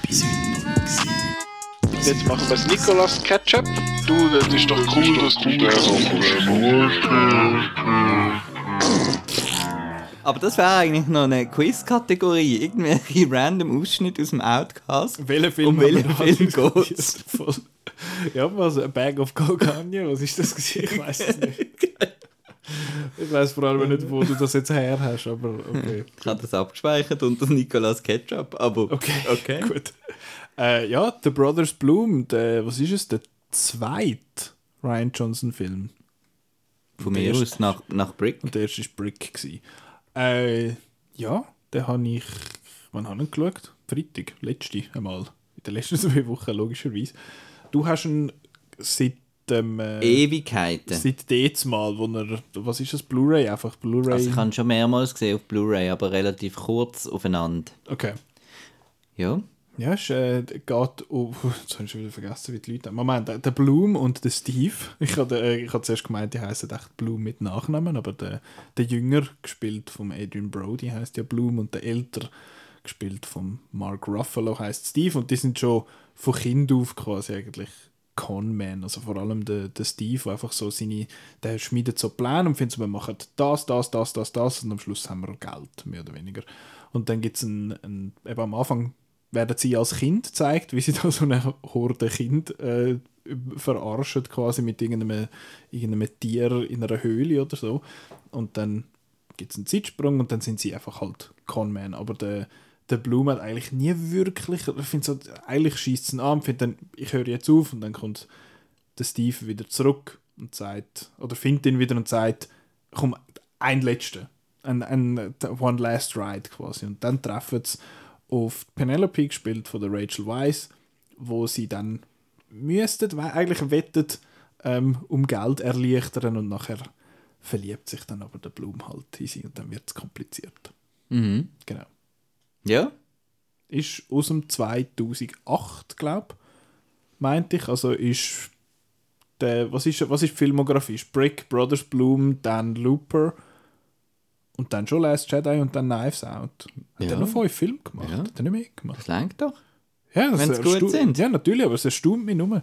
Jetzt machen wir das Nicolas Ketchup. Du, das ist doch cool, dass du [LAUGHS] Aber das wäre eigentlich noch eine Quiz-Kategorie. Irgendwelche random Ausschnitte aus dem Outcast. Welchen Film Um welchen Film [LAUGHS] geht's? Voll. Ja, was? A Bag of Cocaine? Was ist das? gewesen? Ich weiß es nicht. [LAUGHS] Ich weiß vor allem nicht, wo du das jetzt her hast, aber okay. Ich habe das abgespeichert unter Nicolas Ketchup, aber Okay, okay. gut. Äh, ja, The Brothers Bloom, der, was ist es? Der zweite Ryan Johnson-Film. Von mir aus nach, nach Brick. Und der erste war Brick. Gewesen. Äh, ja, den habe ich. Wann habe ich ihn geschaut? Freitag, letzte einmal. In den letzten [LAUGHS] zwei Wochen, logischerweise. Du hast ihn seit dem. Äh, Ewigkeiten. seit jetzt mal, wo er. Was ist das? Blu-ray? Einfach Blu-ray. Also ich habe ihn schon mehrmals gesehen auf Blu-ray, aber relativ kurz aufeinander. okay. Ja. Ja, es äh, geht auf. [LAUGHS] Jetzt habe ich schon wieder vergessen, wie die Leute. Moment, der, der Bloom und der Steve. [LAUGHS] Ich habe äh, ich hab zuerst gemeint, die heißen echt Bloom mit Nachnamen, aber der, der Jünger, gespielt vom Adrian Brody, heißt ja Bloom und der Älter, gespielt vom Mark Ruffalo, heißt Steve. Und die sind schon von Kind auf quasi eigentlich Conman. Also vor allem der, der Steve, der einfach so seine. Der schmiedet so Pläne und findet so, wir machen das, das, das, das, das und am Schluss haben wir Geld, mehr oder weniger. Und dann gibt es ein, ein. Eben am Anfang werden sie als Kind gezeigt, wie sie [LAUGHS] da so eine Horde Kind äh, verarschen quasi mit irgendeinem, irgendeinem Tier in einer Höhle oder so. Und dann gibt es einen Zeitsprung und dann sind sie einfach halt Conman. Aber der, der Bloom hat eigentlich nie wirklich, ich finde so, eigentlich schießt es an, findet dann, ich höre jetzt auf und dann kommt der Steve wieder zurück und sagt, oder findet ihn wieder und sagt, komm, ein letzter, ein, ein One Last Ride quasi. Und dann treffen sie auf Penelope, gespielt von der Rachel Weisz, wo sie dann müssten, weil eigentlich wettet, ähm, um Geld erleichtern und nachher verliebt sich dann aber der Blum halt in sie und dann wird es kompliziert. Mhm. Genau. Ja. Ist aus dem 2008, glaube ich, meinte ich. Also ist der, was, ist, was ist die Filmografie? Ist Brick, Brothers Bloom, dann Looper und dann schon Last Jedi und dann Knives Out. Hat Ja. er noch fünf Filme gemacht? Ja. Hat er nicht mehr gemacht? Das lenkt doch. Ja, das Wenn sie gut sind. Ja, natürlich, aber es erstaunt mich nur.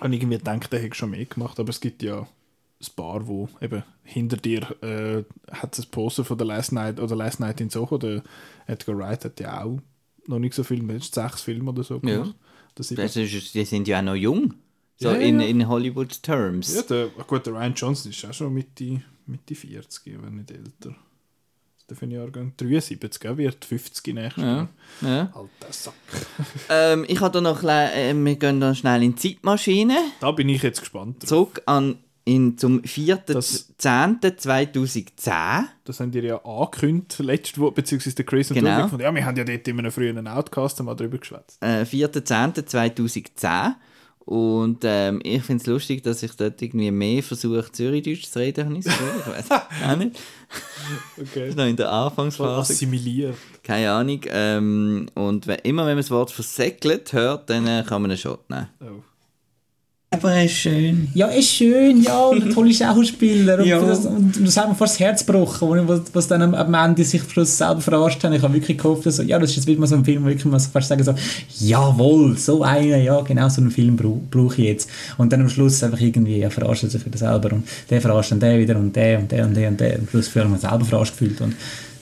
Und irgendwie gedacht, der hätte schon mehr gemacht, aber es gibt ja ein paar, wo eben hinter dir äh, hat es ein Poster von der Last Night oder Last Night in Soho, der Edgar Wright hat ja auch noch nicht so viel, mehr, sechs Filme oder so Ja. gemacht. Das ist Das ist, die sind ja auch noch jung. So Ja, ja, in, ja. in Hollywood Terms. ja, der, gut, der Ryan Johnson ist auch schon Mitte, Mitte 40, wenn nicht älter. Der für ein Jahrgang 73, er wird 50 nächstes Ja. Jahr. Ja. Alter Sack. [LAUGHS] Ähm, ich habe da noch, äh, wir gehen dann schnell in die Zeitmaschine. Da bin ich jetzt gespannt. drauf. Zurück an, in, zum Das- 4.10.2010. Das haben die ja angekündigt, letzte Woche, beziehungsweise der Chris und Genau. gefunden, ja, wir haben ja dort in einem frühen Outcast mal drüber geschwätzt. Äh, 4.10.2010. Und ähm, ich finde es lustig, dass ich dort irgendwie mehr versuche, Zürichdeutsch zu reden, ich das. Ich weiß [LAUGHS] auch nicht. Okay. Noch in der Anfangsphase. assimiliert. Keine Ahnung. Ähm, und wenn, immer wenn man das Wort versäckelt hört, dann äh, kann man einen Shot nehmen. Oh. Aber er ist schön. Ja, ist schön, ja, und ein toller Schauspieler. Und, [LAUGHS] Ja. das, und das hat mir fast das Herz gebrochen, was, was dann am, am Ende sich Schluss selber verarscht haben. Ich habe wirklich gehofft, dass, ja, das ist jetzt wieder mal so ein Film, wo so fast sagen so, jawohl, so einen, ja, genau so einen Film brau- brauche ich jetzt. Und dann am Schluss einfach irgendwie, ja, verarscht er sich wieder selber und der verarscht dann der wieder und der und der und der und der. Am Schluss fühle ich mich selber verarscht gefühlt und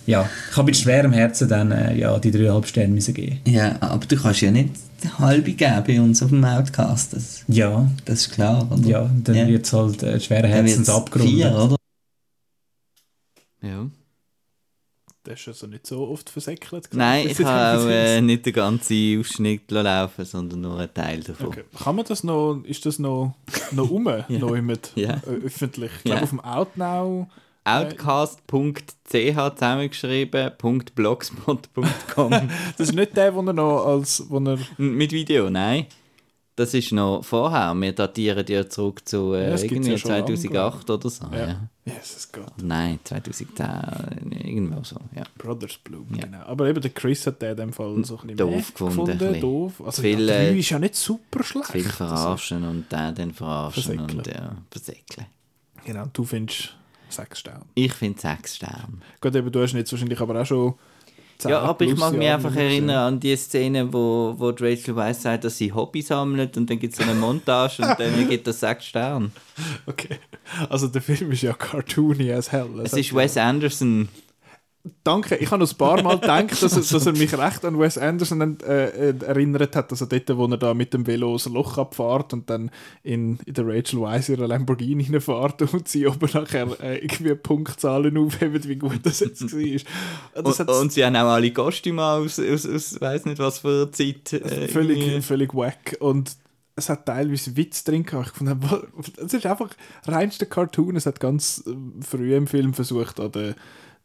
ja, ich habe mit schwerem Herzen dann äh, ja, die dreieinhalb Sterne müssen geben. Ja, aber du kannst ja nicht die halbe geben bei uns auf dem Outcast. Das, Ja, das ist klar, oder? ja, dann Ja. wird es halt äh, schweren Herzens abgerundet. vier, oder? Ja. Das ist also nicht so oft versäckelt. Nein, ich habe auch äh, nicht den ganzen Ausschnitt laufen, sondern nur einen Teil davon. Okay. Kann man das noch, ist das noch, noch [LAUGHS] rum, noch mit, Ja. äh, öffentlich? Ich glaube Ja. auf dem Outnow, Outcast.ch zusammengeschrieben, .blogspot.com. [LAUGHS] das ist nicht der, wo er noch als, wo er, Mit Video, nein. Das ist noch vorher. Wir datieren ja zurück zu Ja, äh, gibt's irgendwie ja schon lange, 2008 oder so. ja, Ja. Jesus Gott, Nein, 2010, äh, irgendwo so, ja. Brothers Bloom, Ja. genau. Aber eben der Chris hat den in dem Fall so ein bisschen Doof mehr gefunden, bisschen. doof. Also viel, ja, äh, ist ja nicht super schlecht. Viel Also, verarschen und den dann verarschen Versäckeln. und ja, versäckeln. Genau, du findest sechs Sterne. Ich finde sechs Sterne. Gut, eben, du hast jetzt wahrscheinlich aber auch schon 10 Ja, aber ich mag mich einfach erinnern an die Szene, wo, wo Rachel Weisz sagt, dass sie Hobby sammelt und dann gibt es eine Montage und dann gibt es sechs Sterne. [LAUGHS] Okay. Also der Film ist ja cartoony as hell. Es hat ist Wes Anderson. Danke, ich habe noch ein paar Mal gedacht, dass er, dass er mich recht an Wes Anderson äh, äh, erinnert hat, also dort, wo er da mit dem Velo das Loch abfährt und dann in, in der Rachel Weisz ihre Lamborghini reinfährt und sie oben nachher äh, irgendwie Punktzahlen aufheben, wie gut das jetzt [LAUGHS] war. Das Und, und sie haben auch alle Kostüme aus, aus, aus weiß nicht was für Zeit. Äh, völlig, irgendwie. völlig wack und es hat teilweise Witz drin gehabt. Ich habe, es ist einfach reinster Cartoon. Es hat ganz äh, früh im Film versucht, an den,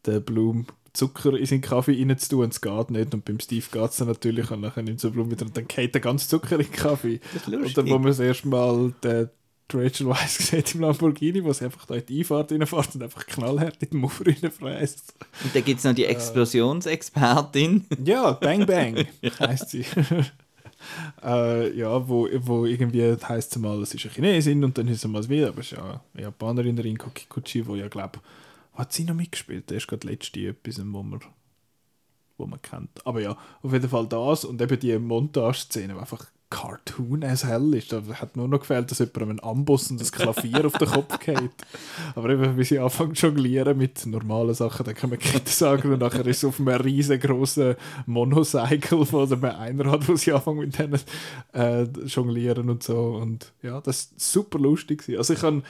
den Bloom Zucker in seinen Kaffee reinzutun und es geht nicht. Und beim Steve geht es natürlich und dann nimmt so Bloom wieder und dann geht der ganze Zucker in den Kaffee. Das ist Und lustig. dann, wo man das erste Mal den Rachel Weisz sieht im Lamborghini, wo sie einfach da in die Einfahrt reinfährt und einfach knallhart in den Muffer reinfräst. Und dann gibt es noch die Explosionsexpertin. Ja, Bang Bang [LAUGHS] heißt sie. [LAUGHS] äh, ja, wo, wo irgendwie heißt sie mal, es ist eine Chinesin und dann ist sie mal wieder, aber es ist ja eine Japanerin, Rinko Kikuchi, wo ja glaube hat sie noch mitgespielt? Der ist gerade letzte etwas, wo man, wo man kennt. Aber ja, auf jeden Fall das und eben die Montage-Szene, die einfach Cartoon as hell ist. Da hat nur noch gefehlt, dass jemand einen Amboss und das Klavier auf den Kopf geht. [LAUGHS] Aber eben, wie sie anfangen zu jonglieren mit normalen Sachen, dann kann man Ketten sagen und nachher ist es auf einem riesengroßen Monocycle oder einem Einrad, wo sie anfangen mit denen äh, jonglieren und so. Und ja, das ist super lustig. Also ich kann,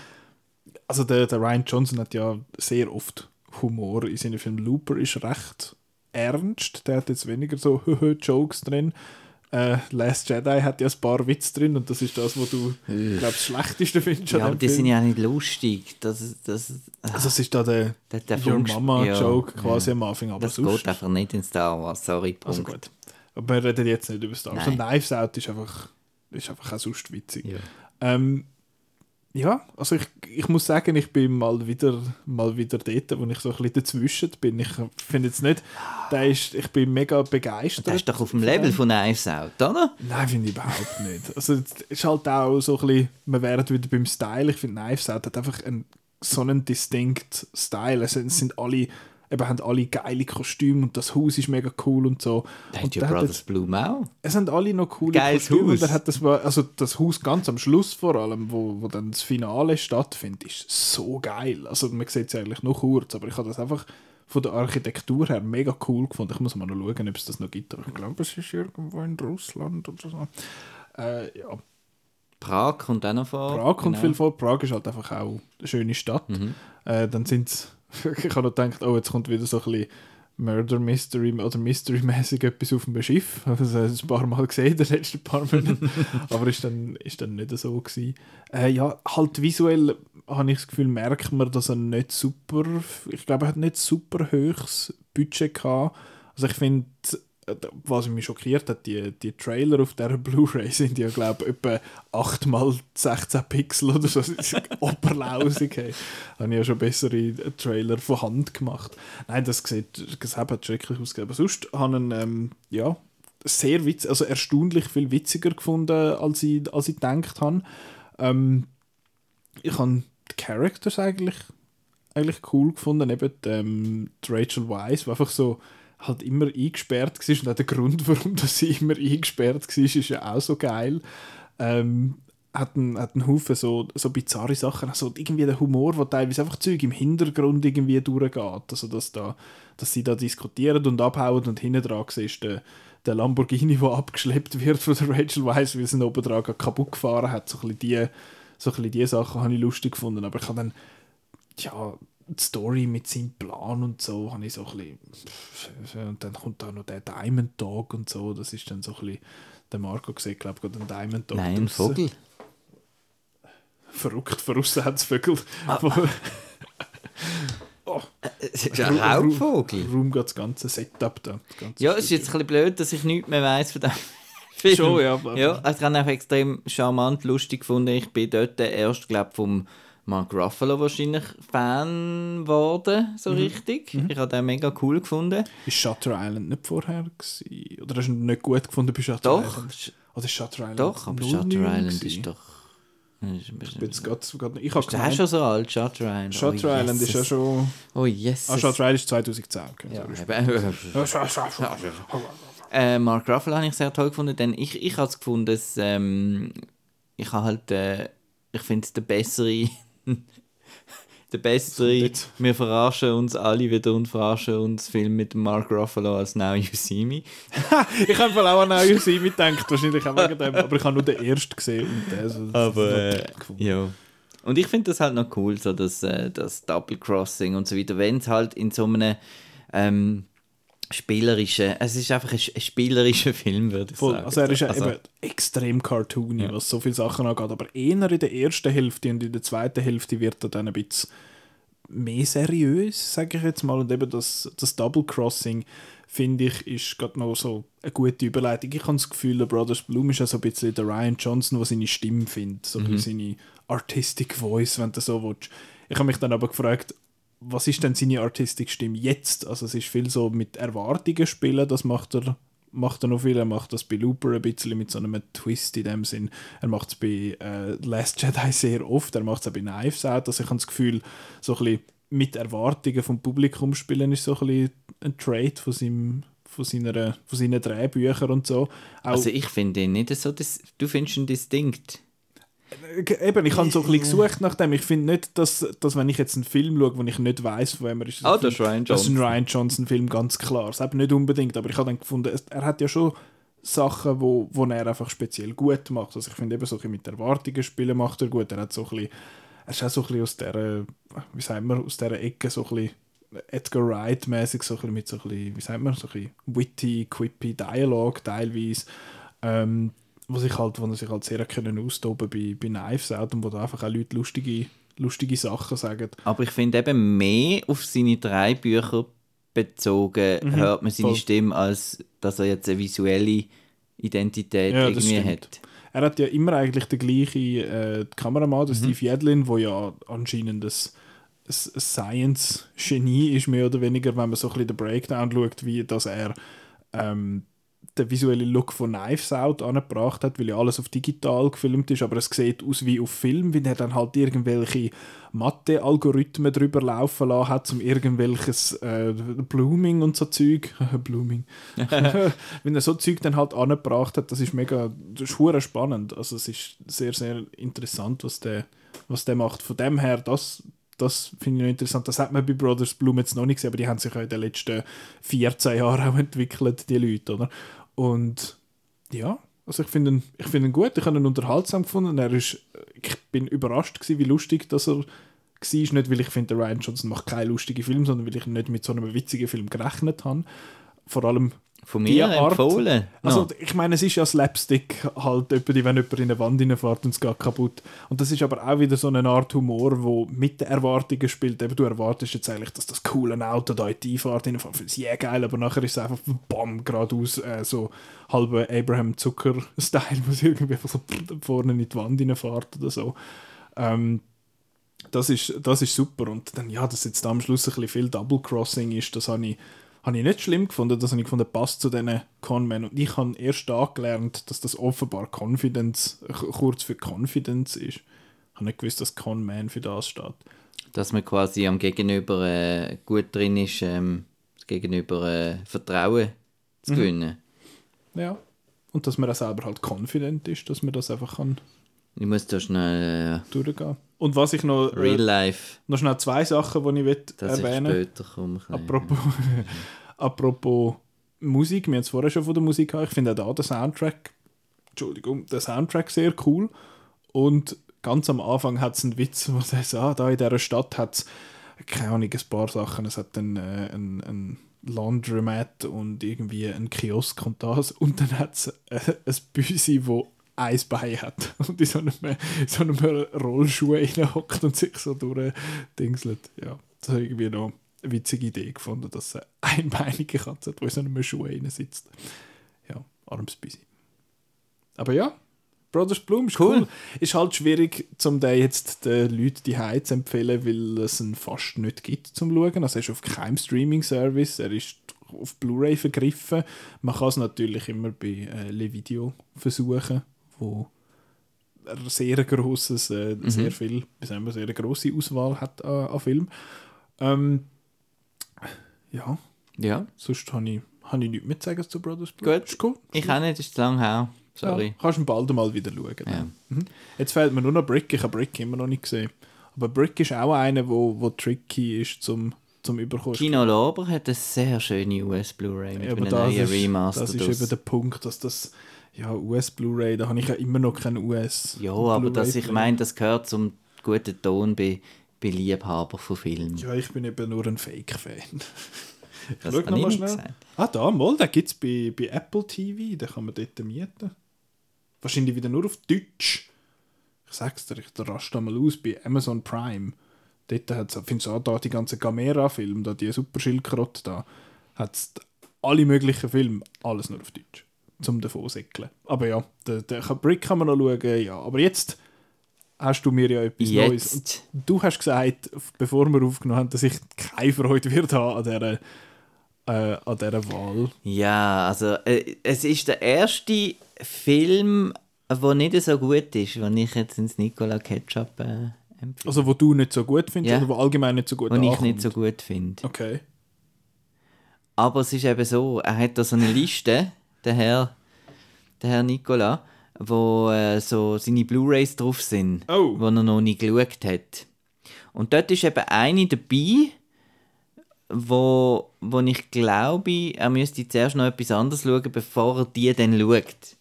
also der, der Ryan Johnson hat ja sehr oft Humor in seinen Filmen. Looper ist recht ernst, der hat jetzt weniger so [LAUGHS] Jokes drin. Äh, Last Jedi hat ja ein paar Witze drin und das ist das, was du, glaube das Schlechteste findest Ja, aber die Film. sind ja nicht lustig. Das, das, Also es ist da der, der, der Your Mama-Joke ja, quasi ja. am Anfang, aber Das sonst... geht einfach nicht in Star Wars, sorry, Punkt. Also gut. Aber wir reden jetzt nicht über Star Wars. Nein. Und Knives Out ist einfach, ist einfach auch sonst witzig. Ja. Ähm, ja, also ich, ich muss sagen, ich bin mal wieder, mal wieder dort, wo ich so ein bisschen dazwischen bin. Ich finde jetzt nicht, der ist, ich bin mega begeistert. Das ist doch auf dem Level von Knives Out, oder? Nein, finde ich überhaupt nicht. Also es ist halt auch so ein bisschen, wir wären wieder beim Style. Ich finde, Knives Out hat einfach einen, so einen distinct Style. Also, es sind alle, eben haben alle geile Kostüme und das Haus ist mega cool und so. Und hat der hat Brothers jetzt- Bloom auch. es sind alle noch coole Geiles Kostüme. Haus. Und er hat das, war- also das Haus ganz am Schluss vor allem, wo, wo dann das Finale stattfindet, ist so geil. Also man sieht es eigentlich nur kurz, aber ich habe das einfach von der Architektur her mega cool gefunden. Ich muss mal noch schauen, ob es das noch gibt. Aber ich glaube, es ist irgendwo in Russland oder so. Äh, ja, Prag kommt auch noch vor. Prag kommt genau. viel vor. Prag ist halt einfach auch eine schöne Stadt. Äh, dann sind [LAUGHS] ich habe noch gedacht, oh, jetzt kommt wieder so ein bisschen Murder Mystery oder Mystery-mäßig etwas auf dem Schiff. [LAUGHS] Also ein paar Mal gesehen in den letzten paar Monaten. [LAUGHS] Aber ist dann, ist dann nicht so gewesen. Äh, ja, halt visuell habe ich das Gefühl, merkt man, dass er nicht super, ich glaube, er hat nicht super hohes Budget gehabt. Also ich finde, was mich schockiert hat, die, die Trailer auf dieser Blu-ray sind ja, glaube ich, etwa 8 mal 16 Pixel oder so. Das ist [LAUGHS] oberlausig. Hey. Habe ich ja schon bessere Trailer von Hand gemacht. Nein, das sieht, das hat schrecklich ausgesehen. Aber sonst habe ich ähm, ja, sehr witz, also erstaunlich viel witziger gefunden, als ich, als ich gedacht habe. Ähm, ich habe die Characters eigentlich, eigentlich cool gefunden. Eben die, ähm, die Rachel Weisz, die einfach so halt immer eingesperrt war. Und auch der Grund, [LAUGHS] warum dass sie immer eingesperrt war, ist ja auch so geil. Ähm, hat einen, hat einen Haufen so, so bizarre Sachen, also irgendwie der Humor, wo teilweise einfach Zeug im Hintergrund irgendwie durchgeht. Also dass, da, dass sie da diskutieren und abhauen und hinten dran ist der, der Lamborghini, der [LAUGHS] abgeschleppt wird von der Rachel Weisz, weil sie ihn oben dran kaputt gefahren hat. So ein bisschen die, so ein bisschen die Sachen habe ich lustig gefunden. Aber ich habe dann, ja, die Story mit seinem Plan und so, habe ich so ein bisschen, und dann kommt da noch der Diamond Dog und so, das ist dann so ein bisschen, der Marco sieht, glaube ich, einen Diamond Dog Nein, ein draussen. Vogel. Verrückt, verrissen hat es Vögel. Ah. [LAUGHS] oh, Es ist ein Raubvogel. Raum geht das ganze Setup da. ganze Ja, es ist jetzt ein bisschen blöd, dass ich nichts mehr weiss von dem [LAUGHS] Film. Schon, ja, aber- ja also ich habe einfach extrem charmant, lustig gefunden. Ich bin dort erst, glaube vom Mark Ruffalo wahrscheinlich Fan geworden, so richtig. Ich habe den mega cool gefunden. Ist Shutter Island nicht vorher gewesen? Oder hast du ihn nicht gut gefunden bei Shutter Doch, Island? sch- Oder ist Shutter Island doch, aber 09 Shutter Island gewesen? ist doch... Ist ein bisschen- Jetzt grad ich Ist schon so alt, Shutter Island? Shutter oh, Island ist ja schon... Oh, yes. Ah, Shutter Island ist 2010. Okay, Ja, [LAUGHS] Äh, Mark Ruffalo habe ich sehr toll gefunden, denn ich, ich habe es gefunden, dass, ähm, ich habe halt, äh, ich finde es der bessere, [LAUGHS] der bessere, jetzt? wir verarschen uns alle wieder und verarschen uns Film mit Mark Ruffalo als Now You See Me. [LAUGHS] Ich habe voll auch an Now You See Me gedacht, wahrscheinlich auch wegen dem, aber ich habe nur den ersten gesehen und der so, Aber, äh, ja. Und ich finde das halt noch cool, so das, äh, das Double Crossing und so weiter, wenn es halt in so einem ähm, spielerischen, es ist einfach ein, ein spielerischer [LAUGHS] Film, würde ich Voll. sagen. Also er ist ja Also- eben extrem cartoony, Ja. was so viele Sachen angeht, aber eher in der ersten Hälfte und in der zweiten Hälfte wird er dann ein bisschen mehr seriös, sage ich jetzt mal. Und eben das, das Double Crossing, finde ich, ist gerade noch so eine gute Überleitung. Ich habe das Gefühl, der Brothers Bloom ist ja so ein bisschen der Ryan Johnson, der seine Stimme findet, so bisschen seine Artistic Voice, wenn du so willst. Ich habe mich dann aber gefragt, was ist denn seine Artistic Stimme jetzt? Also es ist viel so mit Erwartungen spielen, das macht er, macht er noch viel. Er macht das bei Looper ein bisschen mit so einem Twist in dem Sinn. Er macht es bei äh, Last Jedi [LAUGHS] sehr oft, er macht es auch bei Knives Out. Also ich habe das Gefühl, so ein bisschen mit Erwartungen vom Publikum spielen ist so ein bisschen ein Trait von, seinem, von, seiner, von seinen Drehbüchern und so. Auch, Also ich finde ihn nicht so, dis du findest ihn distinkt. Äh, Eben, ich habe so ein bisschen gesucht nach dem. Ich finde nicht, dass, dass wenn ich jetzt einen Film schaue, wo ich nicht weiß, von wem er ist. Ah, ein das ist Film- Ryan Das ist ein Johnson. Ryan Johnson-Film, ganz klar. Das eben nicht unbedingt, aber ich habe dann gefunden, er hat ja schon Sachen, wo, wo er einfach speziell gut macht. Also ich finde eben so ein mit Erwartungen spielen macht er gut. Er hat so ein bisschen, er ist auch so ein bisschen aus der, wie sagt man, aus dieser Ecke so ein bisschen Edgar Wright-mäßig, so ein bisschen mit so ein bisschen, wie sagt man, so ein bisschen witty, quippy Dialog teilweise. Ähm, wo sich halt, wo er sich halt sehr können austoben bei, bei Knives Out und wo da einfach auch Leute lustige, lustige Sachen sagen. Aber ich finde eben mehr auf seine drei Bücher bezogen hört man seine voll. Stimme, als dass er jetzt eine visuelle Identität Ja, irgendwie hat. er hat ja immer eigentlich den gleichen äh, Kameramann, der Steve Yedlin, wo ja anscheinend das ein Science-Genie ist, mehr oder weniger, wenn man so ein bisschen den Breakdown schaut, wie dass er ähm, den visuellen Look von Knives Out angebracht hat, weil ja alles auf digital gefilmt ist, aber es sieht aus wie auf Film, weil er dann halt irgendwelche Mathe-Algorithmen drüber laufen lassen hat, um irgendwelches äh, Blooming und so Zeug, [LAUGHS] Blooming, [LAUGHS] wenn er so Zeug dann halt angebracht hat, das ist mega, das ist spannend, also es ist sehr, sehr interessant, was der, was der macht. Von dem her, das, das finde ich noch interessant. Das hat man bei Brothers Bloom jetzt noch nicht gesehen, aber die haben sich ja in den letzten 14 Jahren auch entwickelt, die Leute, oder? Und ja, also ich finde ihn, ich finde ihn gut, ich habe ihn unterhaltsam gefunden. Er ist, ich bin überrascht gewesen, wie lustig dass er war. Nicht, weil ich finde, Ryan Johnson macht keine lustigen Filme, sondern weil ich nicht mit so einem witzigen Film gerechnet habe. Vor allem Von mir empfohlen. also No. ich meine, es ist ja Slapstick halt, wenn jemand in eine Wand reinfährt und es geht kaputt. Und das ist aber auch wieder so eine Art Humor, wo mit den Erwartungen spielt. Eben, du erwartest jetzt eigentlich, dass das coole Auto da in die Einfahrt reinfährt. Findest ja geil, aber nachher ist es einfach bam, geradeaus äh, so halber Abraham Zucker-Style, [LAUGHS] wo es irgendwie einfach so vorne in die Wand reinfährt oder so. Ähm, das ist, das ist super. Und dann, ja, dass jetzt da am Schluss ein bisschen viel Double Crossing ist, das habe ich, habe ich nicht schlimm gefunden. Das habe ich gefunden, passt zu diesen Conmen. Und ich habe erst da gelernt, dass das offenbar Confidence, äh, kurz für Confidence ist. Ich habe nicht gewusst, dass Conman für das steht. Dass man quasi am Gegenüber äh, gut drin ist, ähm, das Gegenüber äh, Vertrauen zu gewinnen. Ja. Und dass man auch selber halt confident ist, dass man das einfach kann Ich muss da schnell durchgehen. Und was ich noch, äh, Real äh, Life, noch schnell zwei Sachen, die ich will das erwähnen komme. Apropos, [LAUGHS] apropos Musik, wir haben es vorher schon von der Musik gehabt. Ich finde auch da den Soundtrack, Entschuldigung, den Soundtrack sehr cool. Und ganz am Anfang hat es einen Witz, wo er sagt, ah, da in dieser Stadt hat es, keine Ahnung, ein paar Sachen. Es hat einen, äh, einen, einen Laundromat und irgendwie einen Kiosk und das. Und dann hat es äh, ein Büsi, wo ein Bein hat [LAUGHS] und in so einem, so einem Rollschuh hockt und sich so durchdingselt. Ja, das habe ich irgendwie noch eine witzige Idee gefunden, dass eine einbeinige Katze hat, die in so einem Schuh sitzt. Ja, armes Büsi. Aber ja, Brothers Bloom ist cool. Cool. Ist halt schwierig, um den jetzt den Leuten die zu empfehlen, weil es ihn fast nicht gibt zum Schauen. Also er ist auf keinem Streaming-Service, er ist auf Blu-ray vergriffen. Man kann es natürlich immer bei äh, Le Video versuchen, wo er sehr grosses, äh, sehr viel, sagen wir, sehr grosse Auswahl hat an, an Filmen. Ähm, ja, Ja, sonst habe ich, hab ich nichts mehr zu sagen zu Brothers. Gut. Ich auch nicht, ist zu lang her. Sorry. Ja, kannst du bald mal wieder schauen. Ja. Mhm. Jetzt fehlt mir nur noch Brick. Ich habe Brick immer noch nicht gesehen. Aber Brick ist auch einer, wo, wo tricky ist zum, zum Überkommen. Kino Lauber hat eine sehr schöne US-Blu-ray mit Ja, einem das neuen ist, Remaster. das ist eben der Punkt, dass das ja, US-Blu-ray, da habe ich ja immer noch keinen US. Ja, aber das, ich meine, das gehört zum guten Ton bei, bei Liebhaber von Filmen. Ja, ich bin eben nur ein Fake-Fan. das schau habe noch ich mal nicht schnell. gesagt. Ah, da, mal, den gibt es bei, bei Apple TV, den kann man dort mieten. Wahrscheinlich wieder nur auf Deutsch. Ich sag's dir, ich raste da mal aus, bei Amazon Prime. Dort hat es, findest du auch da die ganzen Gamera-Filme, da die Super Schildkröte da, hat es alle möglichen Filme, alles nur auf Deutsch. Zum davon säckeln. Aber ja, der, der Brick kann man noch schauen, ja. Aber jetzt hast du mir ja etwas Neues. Und Jetzt. du hast gesagt, bevor wir aufgenommen haben, dass ich keine Freude wird haben an dieser, äh, an dieser Wahl. Ja, also äh, es ist der erste Film, der nicht so gut ist, den ich jetzt ins Nicola Ketchup äh, empfehle. Also, wo du nicht so gut findest Ja. oder wo allgemein nicht so gut Den ich ankommt. nicht so gut finde. Okay. Aber es ist eben so, er hat da so eine Liste, der Herr, der Herr Nicola, wo äh, so seine Blu-Rays drauf sind, Oh. wo er noch nicht geschaut hat. Und dort ist eben eine dabei, wo, wo ich glaube, er müsste zuerst noch etwas anderes schauen, bevor er die dann schaut.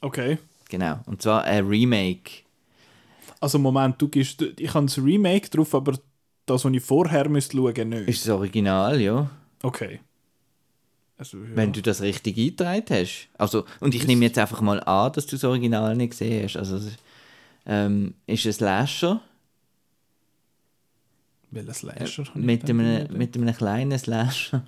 Okay. Genau, und zwar ein Remake. Also, Moment, du gibst, ich habe das Remake drauf, aber das, was ich vorher müsste schauen, nicht. Ist das Original, ja. Okay. Also, ja. Wenn du das richtig eingetragen hast. Also, und ich nehme jetzt einfach mal an, dass du das Original nicht gesehen hast. Also, ähm, ist ein Slasher Welches Slasher? ich mit einem, mit einem kleinen Slasher.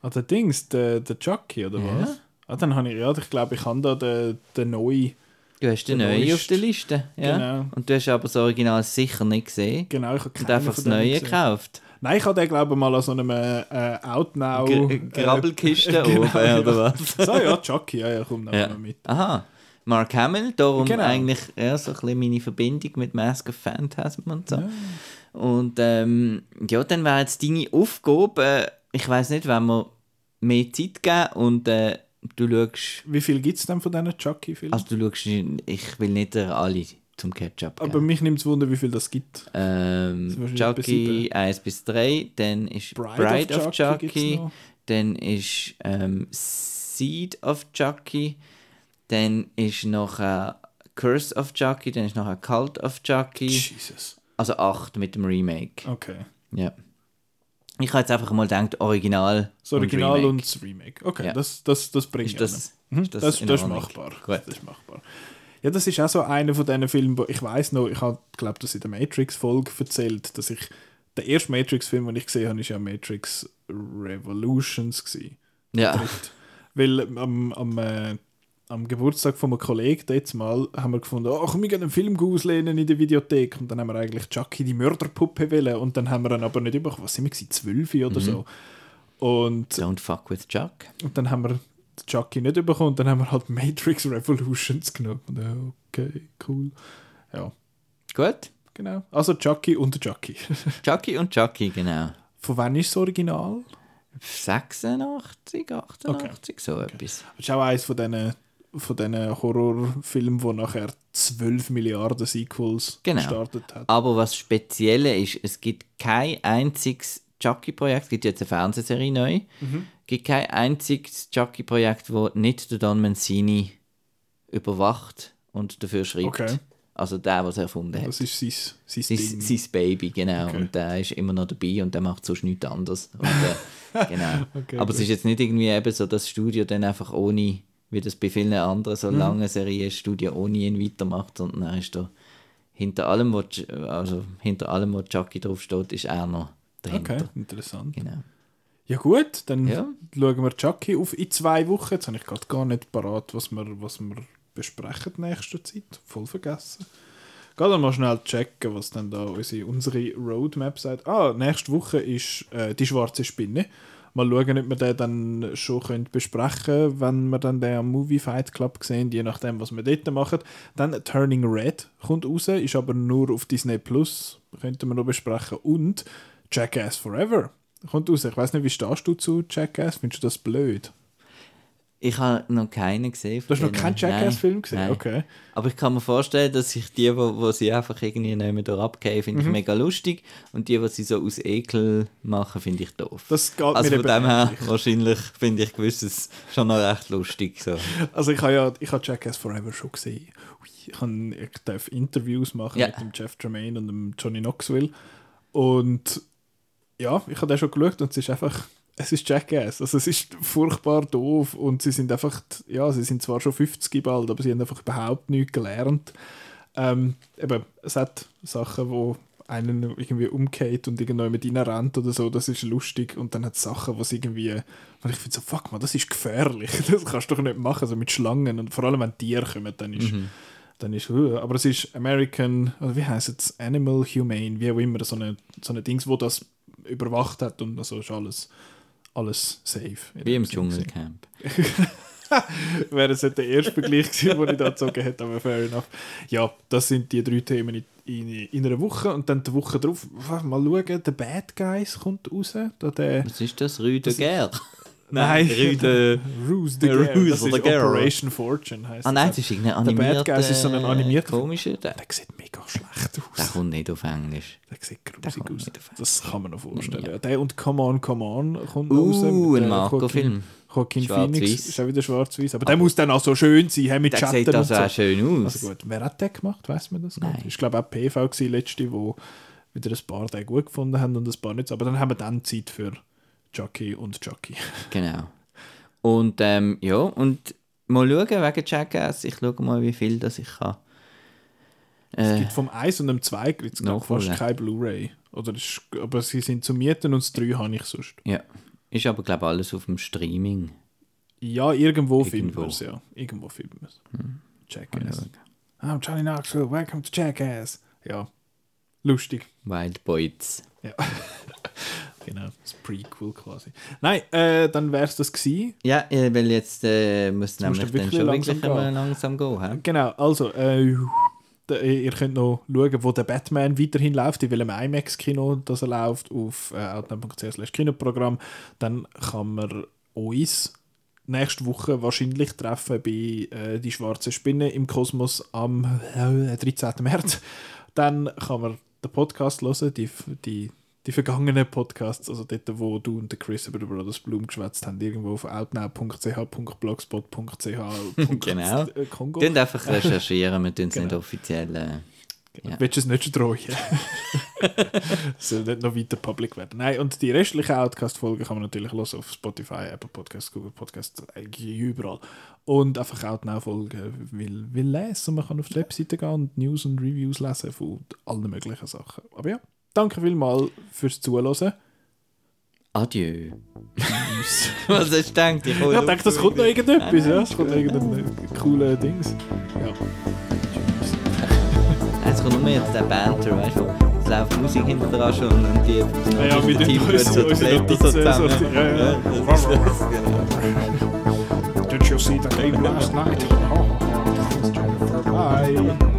Ah, der Dings, der, der Chucky, oder Ja. was? Ah, dann habe ich, ja, ich glaube, ich habe da den, den neuen, Du hast den Der neuen auf neueste. der Liste. Ja. Genau. Und du hast aber das Original sicher nicht gesehen. Genau, ich habe Und einfach das Neue gekauft. Nein, ich habe den, glaube ich, mal an so einem äh, Outnow... G äh, Grabbelkiste [LAUGHS] genau, oben, ja. oder was? [LAUGHS] So, ja, Chucky, ja, ja, komm, Ja. wir mit. Aha. Mark Hamill, darum Genau. eigentlich ja, so ein bisschen meine Verbindung mit Mask of Phantasm und so. Und ähm, ja, dann wäre jetzt deine Aufgabe, äh, ich weiß nicht, wenn wir mehr Zeit geben und äh, du schaust, Wie viel gibt es denn von diesen Chucky-Filmen? also du schaust, ich will nicht äh, alle zum Ketchup Aber geben. mich nimmt es Wunder, wie viel das gibt. Ähm, Chucky 1 bis 3, dann ist Bride, Bride, of of Chucky, noch. dann ist ähm, Seed of Chucky, dann ist noch äh, Curse of Chucky, dann ist noch ein Cult of Chucky, Jesus. also 8 mit dem Remake. Okay. Ja. Ich habe jetzt einfach mal gedacht, Original. Das Original Remake. und das Remake. Okay, Ja. das, das, das bringt Ist das, Mhm, ist das, das, das, ist machbar. Gut. Das ist machbar. Ja, das ist auch so einer von diesen Filmen, wo ich weiß noch, ich habe, glaube das in der Matrix-Folge erzählt, dass ich der erste Matrix-Film, den ich gesehen habe, ist ja Matrix Revolutions gewesen. Ja, Dritt. Weil am, am, äh, am Geburtstag von einem Kollegen jetzt mal haben wir gefunden, oh, komm, wir gehen einen Film auslehnen in der Videothek. Und dann haben wir eigentlich Chucky die Mörderpuppe wollen. Und dann haben wir ihn aber nicht überkommen. Was sind wir? Zwölf oder so. Und, Don't fuck with Chuck. und dann haben wir Chucky nicht bekommen. Und dann haben wir halt Matrix Revolutions genommen. Ja, okay, cool. Ja, Gut. genau. Also Chucky und Chucky. Chucky [LAUGHS] und Chucky, genau. von wann ist das Original? 86, 88, so etwas. Das ist auch eines von diesen, von diesen Horrorfilmen, wo nachher 12 Milliarden Sequels Genau. gestartet hat. Aber was Spezielle ist, es gibt kein einziges Chucky-Projekt, es gibt jetzt eine Fernsehserie neu, Mhm. es gibt kein einziges Chucky-Projekt, wo nicht der Don Mancini überwacht und dafür schreibt. Okay. Also der, was er erfunden hat. Das ist sein, sein Sein, sein Baby, genau. Okay. Und der ist immer noch dabei und der macht sonst nichts anderes. Und, äh, [LAUGHS] genau. Okay, Aber es gut. ist jetzt nicht irgendwie eben so, dass das Studio dann einfach ohne, wie das bei vielen anderen Mhm. so langen Serien Studio ohne ihn weitermacht, sondern er ist da hinter allem, wo, also hinter allem, wo Chucky draufsteht, ist er noch dahinter. Okay, interessant. Genau. Ja gut, dann Ja. schauen wir Chucky auf in zwei Wochen. Jetzt habe ich gerade gar nicht parat, was wir, was wir besprechen in nächster Zeit. Voll vergessen. Geh dann mal schnell checken, was dann da unsere, unsere Roadmap sagt. Ah, nächste Woche ist äh, die schwarze Spinne. Mal schauen, ob wir den dann schon können besprechen können, wenn wir dann den am Movie Fight Club sehen, je nachdem, was wir dort machen. Dann Turning Red kommt raus, ist aber nur auf Disney Plus, könnten wir noch besprechen. Und Jackass Forever kommt raus. Ich weiß nicht, wie stehst du zu Jackass? Findest du das blöd? Ich habe noch keinen gesehen. Du hast noch keinen. Jackass-Film gesehen? nein. Okay. Aber ich kann mir vorstellen, dass ich die, wo, wo sie einfach irgendwie nicht mehr abgehen, finde Mhm. ich mega lustig. Und die, die sie so aus Ekel machen, finde ich doof. Das geht also mir von dem her, ähnlich. wahrscheinlich finde ich gewisses schon noch recht lustig. So. Also ich habe ja ich habe Jackass Forever schon gesehen. Ich, kann, ich darf Interviews machen Ja. mit dem Jeff Tremaine und dem Johnny Knoxville. Und ja, ich habe den schon geschaut und es ist einfach, es ist Jackass. Also es ist furchtbar doof und sie sind einfach, ja, sie sind zwar schon 50 bald, aber sie haben einfach überhaupt nichts gelernt. Ähm, eben, es hat Sachen, wo einen irgendwie umgeht und irgendwo mit ihnen rennt oder so, das ist lustig. Und dann hat es Sachen, was irgendwie, wo ich finde so, fuck man, das ist gefährlich. [LAUGHS] Das kannst du doch nicht machen, so mit Schlangen. Und vor allem, wenn Tiere kommen, dann ist, dann ist uh, aber es ist American, wie heißt es, Animal Humane, wie auch immer, so eine, so eine Dings, wo das überwacht hat und also ist alles, alles safe. Wie im. Dschungelcamp. [LAUGHS] Wäre es der erste Vergleich gewesen, den ich da gezogen hätte, aber fair enough. Ja, das sind die drei Themen in, in, in einer Woche und dann die Woche drauf, mal schauen, The Bad Guys kommt raus. Da der, Was ist das? Guerre? Nein, Rue de... Ruse the Ruse Guerre. Das ist. Operation Fortune heisst Ah nein, das. das ist irgendein The Bad animierter... Guys ist so ein animierter- Komischer. Der, Der sieht mega schlecht der aus. kommt nicht auf Englisch. Der sieht Der grusig kommt aus. Das kann man noch vorstellen. Ja. Ja. Der und Come On, Come On kommt noch raus. Uh, mit, ein äh, Marco-Film. Joaquin. Phoenix ist auch wieder schwarz-weiß. Aber der muss dann auch so schön sein, hä, mit Der Schatten sieht und also so. auch schön aus. Also gut, wer hat den gemacht? Weiß man das? Nein. Nicht? Ich glaube auch PV gewesen, letzte, wo wieder ein paar den gut gefunden haben und ein paar nicht. Aber dann haben wir dann Zeit für Chucky und Chucky. [LAUGHS] Genau. Und ähm, ja, und mal schauen wegen Jackass. Ich schaue mal, wie viel das ich kann. Es Äh, gibt vom 1 und dem 2 gibt's Nachholen. fast Blu-ray. Oder es ist, aber sie sind zu mieten und das 3 habe ich sonst. ja. Ist aber, glaube ich, alles auf dem Streaming. Ja, irgendwo, Irgendwo. wir es, ja. Irgendwo filmen wir es. Mal Jackass. I'm Johnny Knoxville, welcome to Jackass. Ja, lustig. Wild Boys. Ja. [LAUGHS] genau, das Prequel quasi. Nein, äh, dann wäre es das gewesen. Ja, äh, weil jetzt äh, muss nämlich dann wirklich schon langsam wirklich langsam gehen. Genau, also, äh, d- ihr könnt noch schauen, wo der Batman weiterhin läuft, in welchem IMAX-Kino das er läuft, auf äh, outnow.ch Kinoprogramm. Dann kann man uns nächste Woche wahrscheinlich treffen bei äh, Die Schwarze Spinne im Kosmos am äh, 13. März. Dann kann man den Podcast hören, die, die, die vergangenen Podcasts, also dort, wo du und der Chris über den Brothers Bloom geschwätzt haben, irgendwo auf outnow.ch.blogspot.ch. [LAUGHS] Genau. Kongo. Könnt einfach recherchieren, wir tun es nicht Genau. offiziell. Äh, Ja. Willst du es nicht streuen? [LAUGHS] Soll nicht noch weiter public werden. Nein, und die restlichen Outcast-Folgen kann man natürlich hören auf Spotify, Apple Podcasts, Google Podcasts, eigentlich überall. Und einfach Outnow-Folgen will, will lesen. Man kann auf die Webseite gehen und News und Reviews lesen von allen möglichen Sachen. Aber ja, danke vielmals fürs Zuhören. adieu. [LAUGHS] Was hast du gedacht? Ich ich denke, das kommt noch irgendetwas. Ja, es kommt noch irgendein cooler Dings. Ja. Es kommt nur jetzt der Banter, weißt du? Es läuft Musik hinter dran schon und die Ja, ja, wir tun unsere- unsere Notizen sortieren, ja, ja. Did you see the game last night? Bye.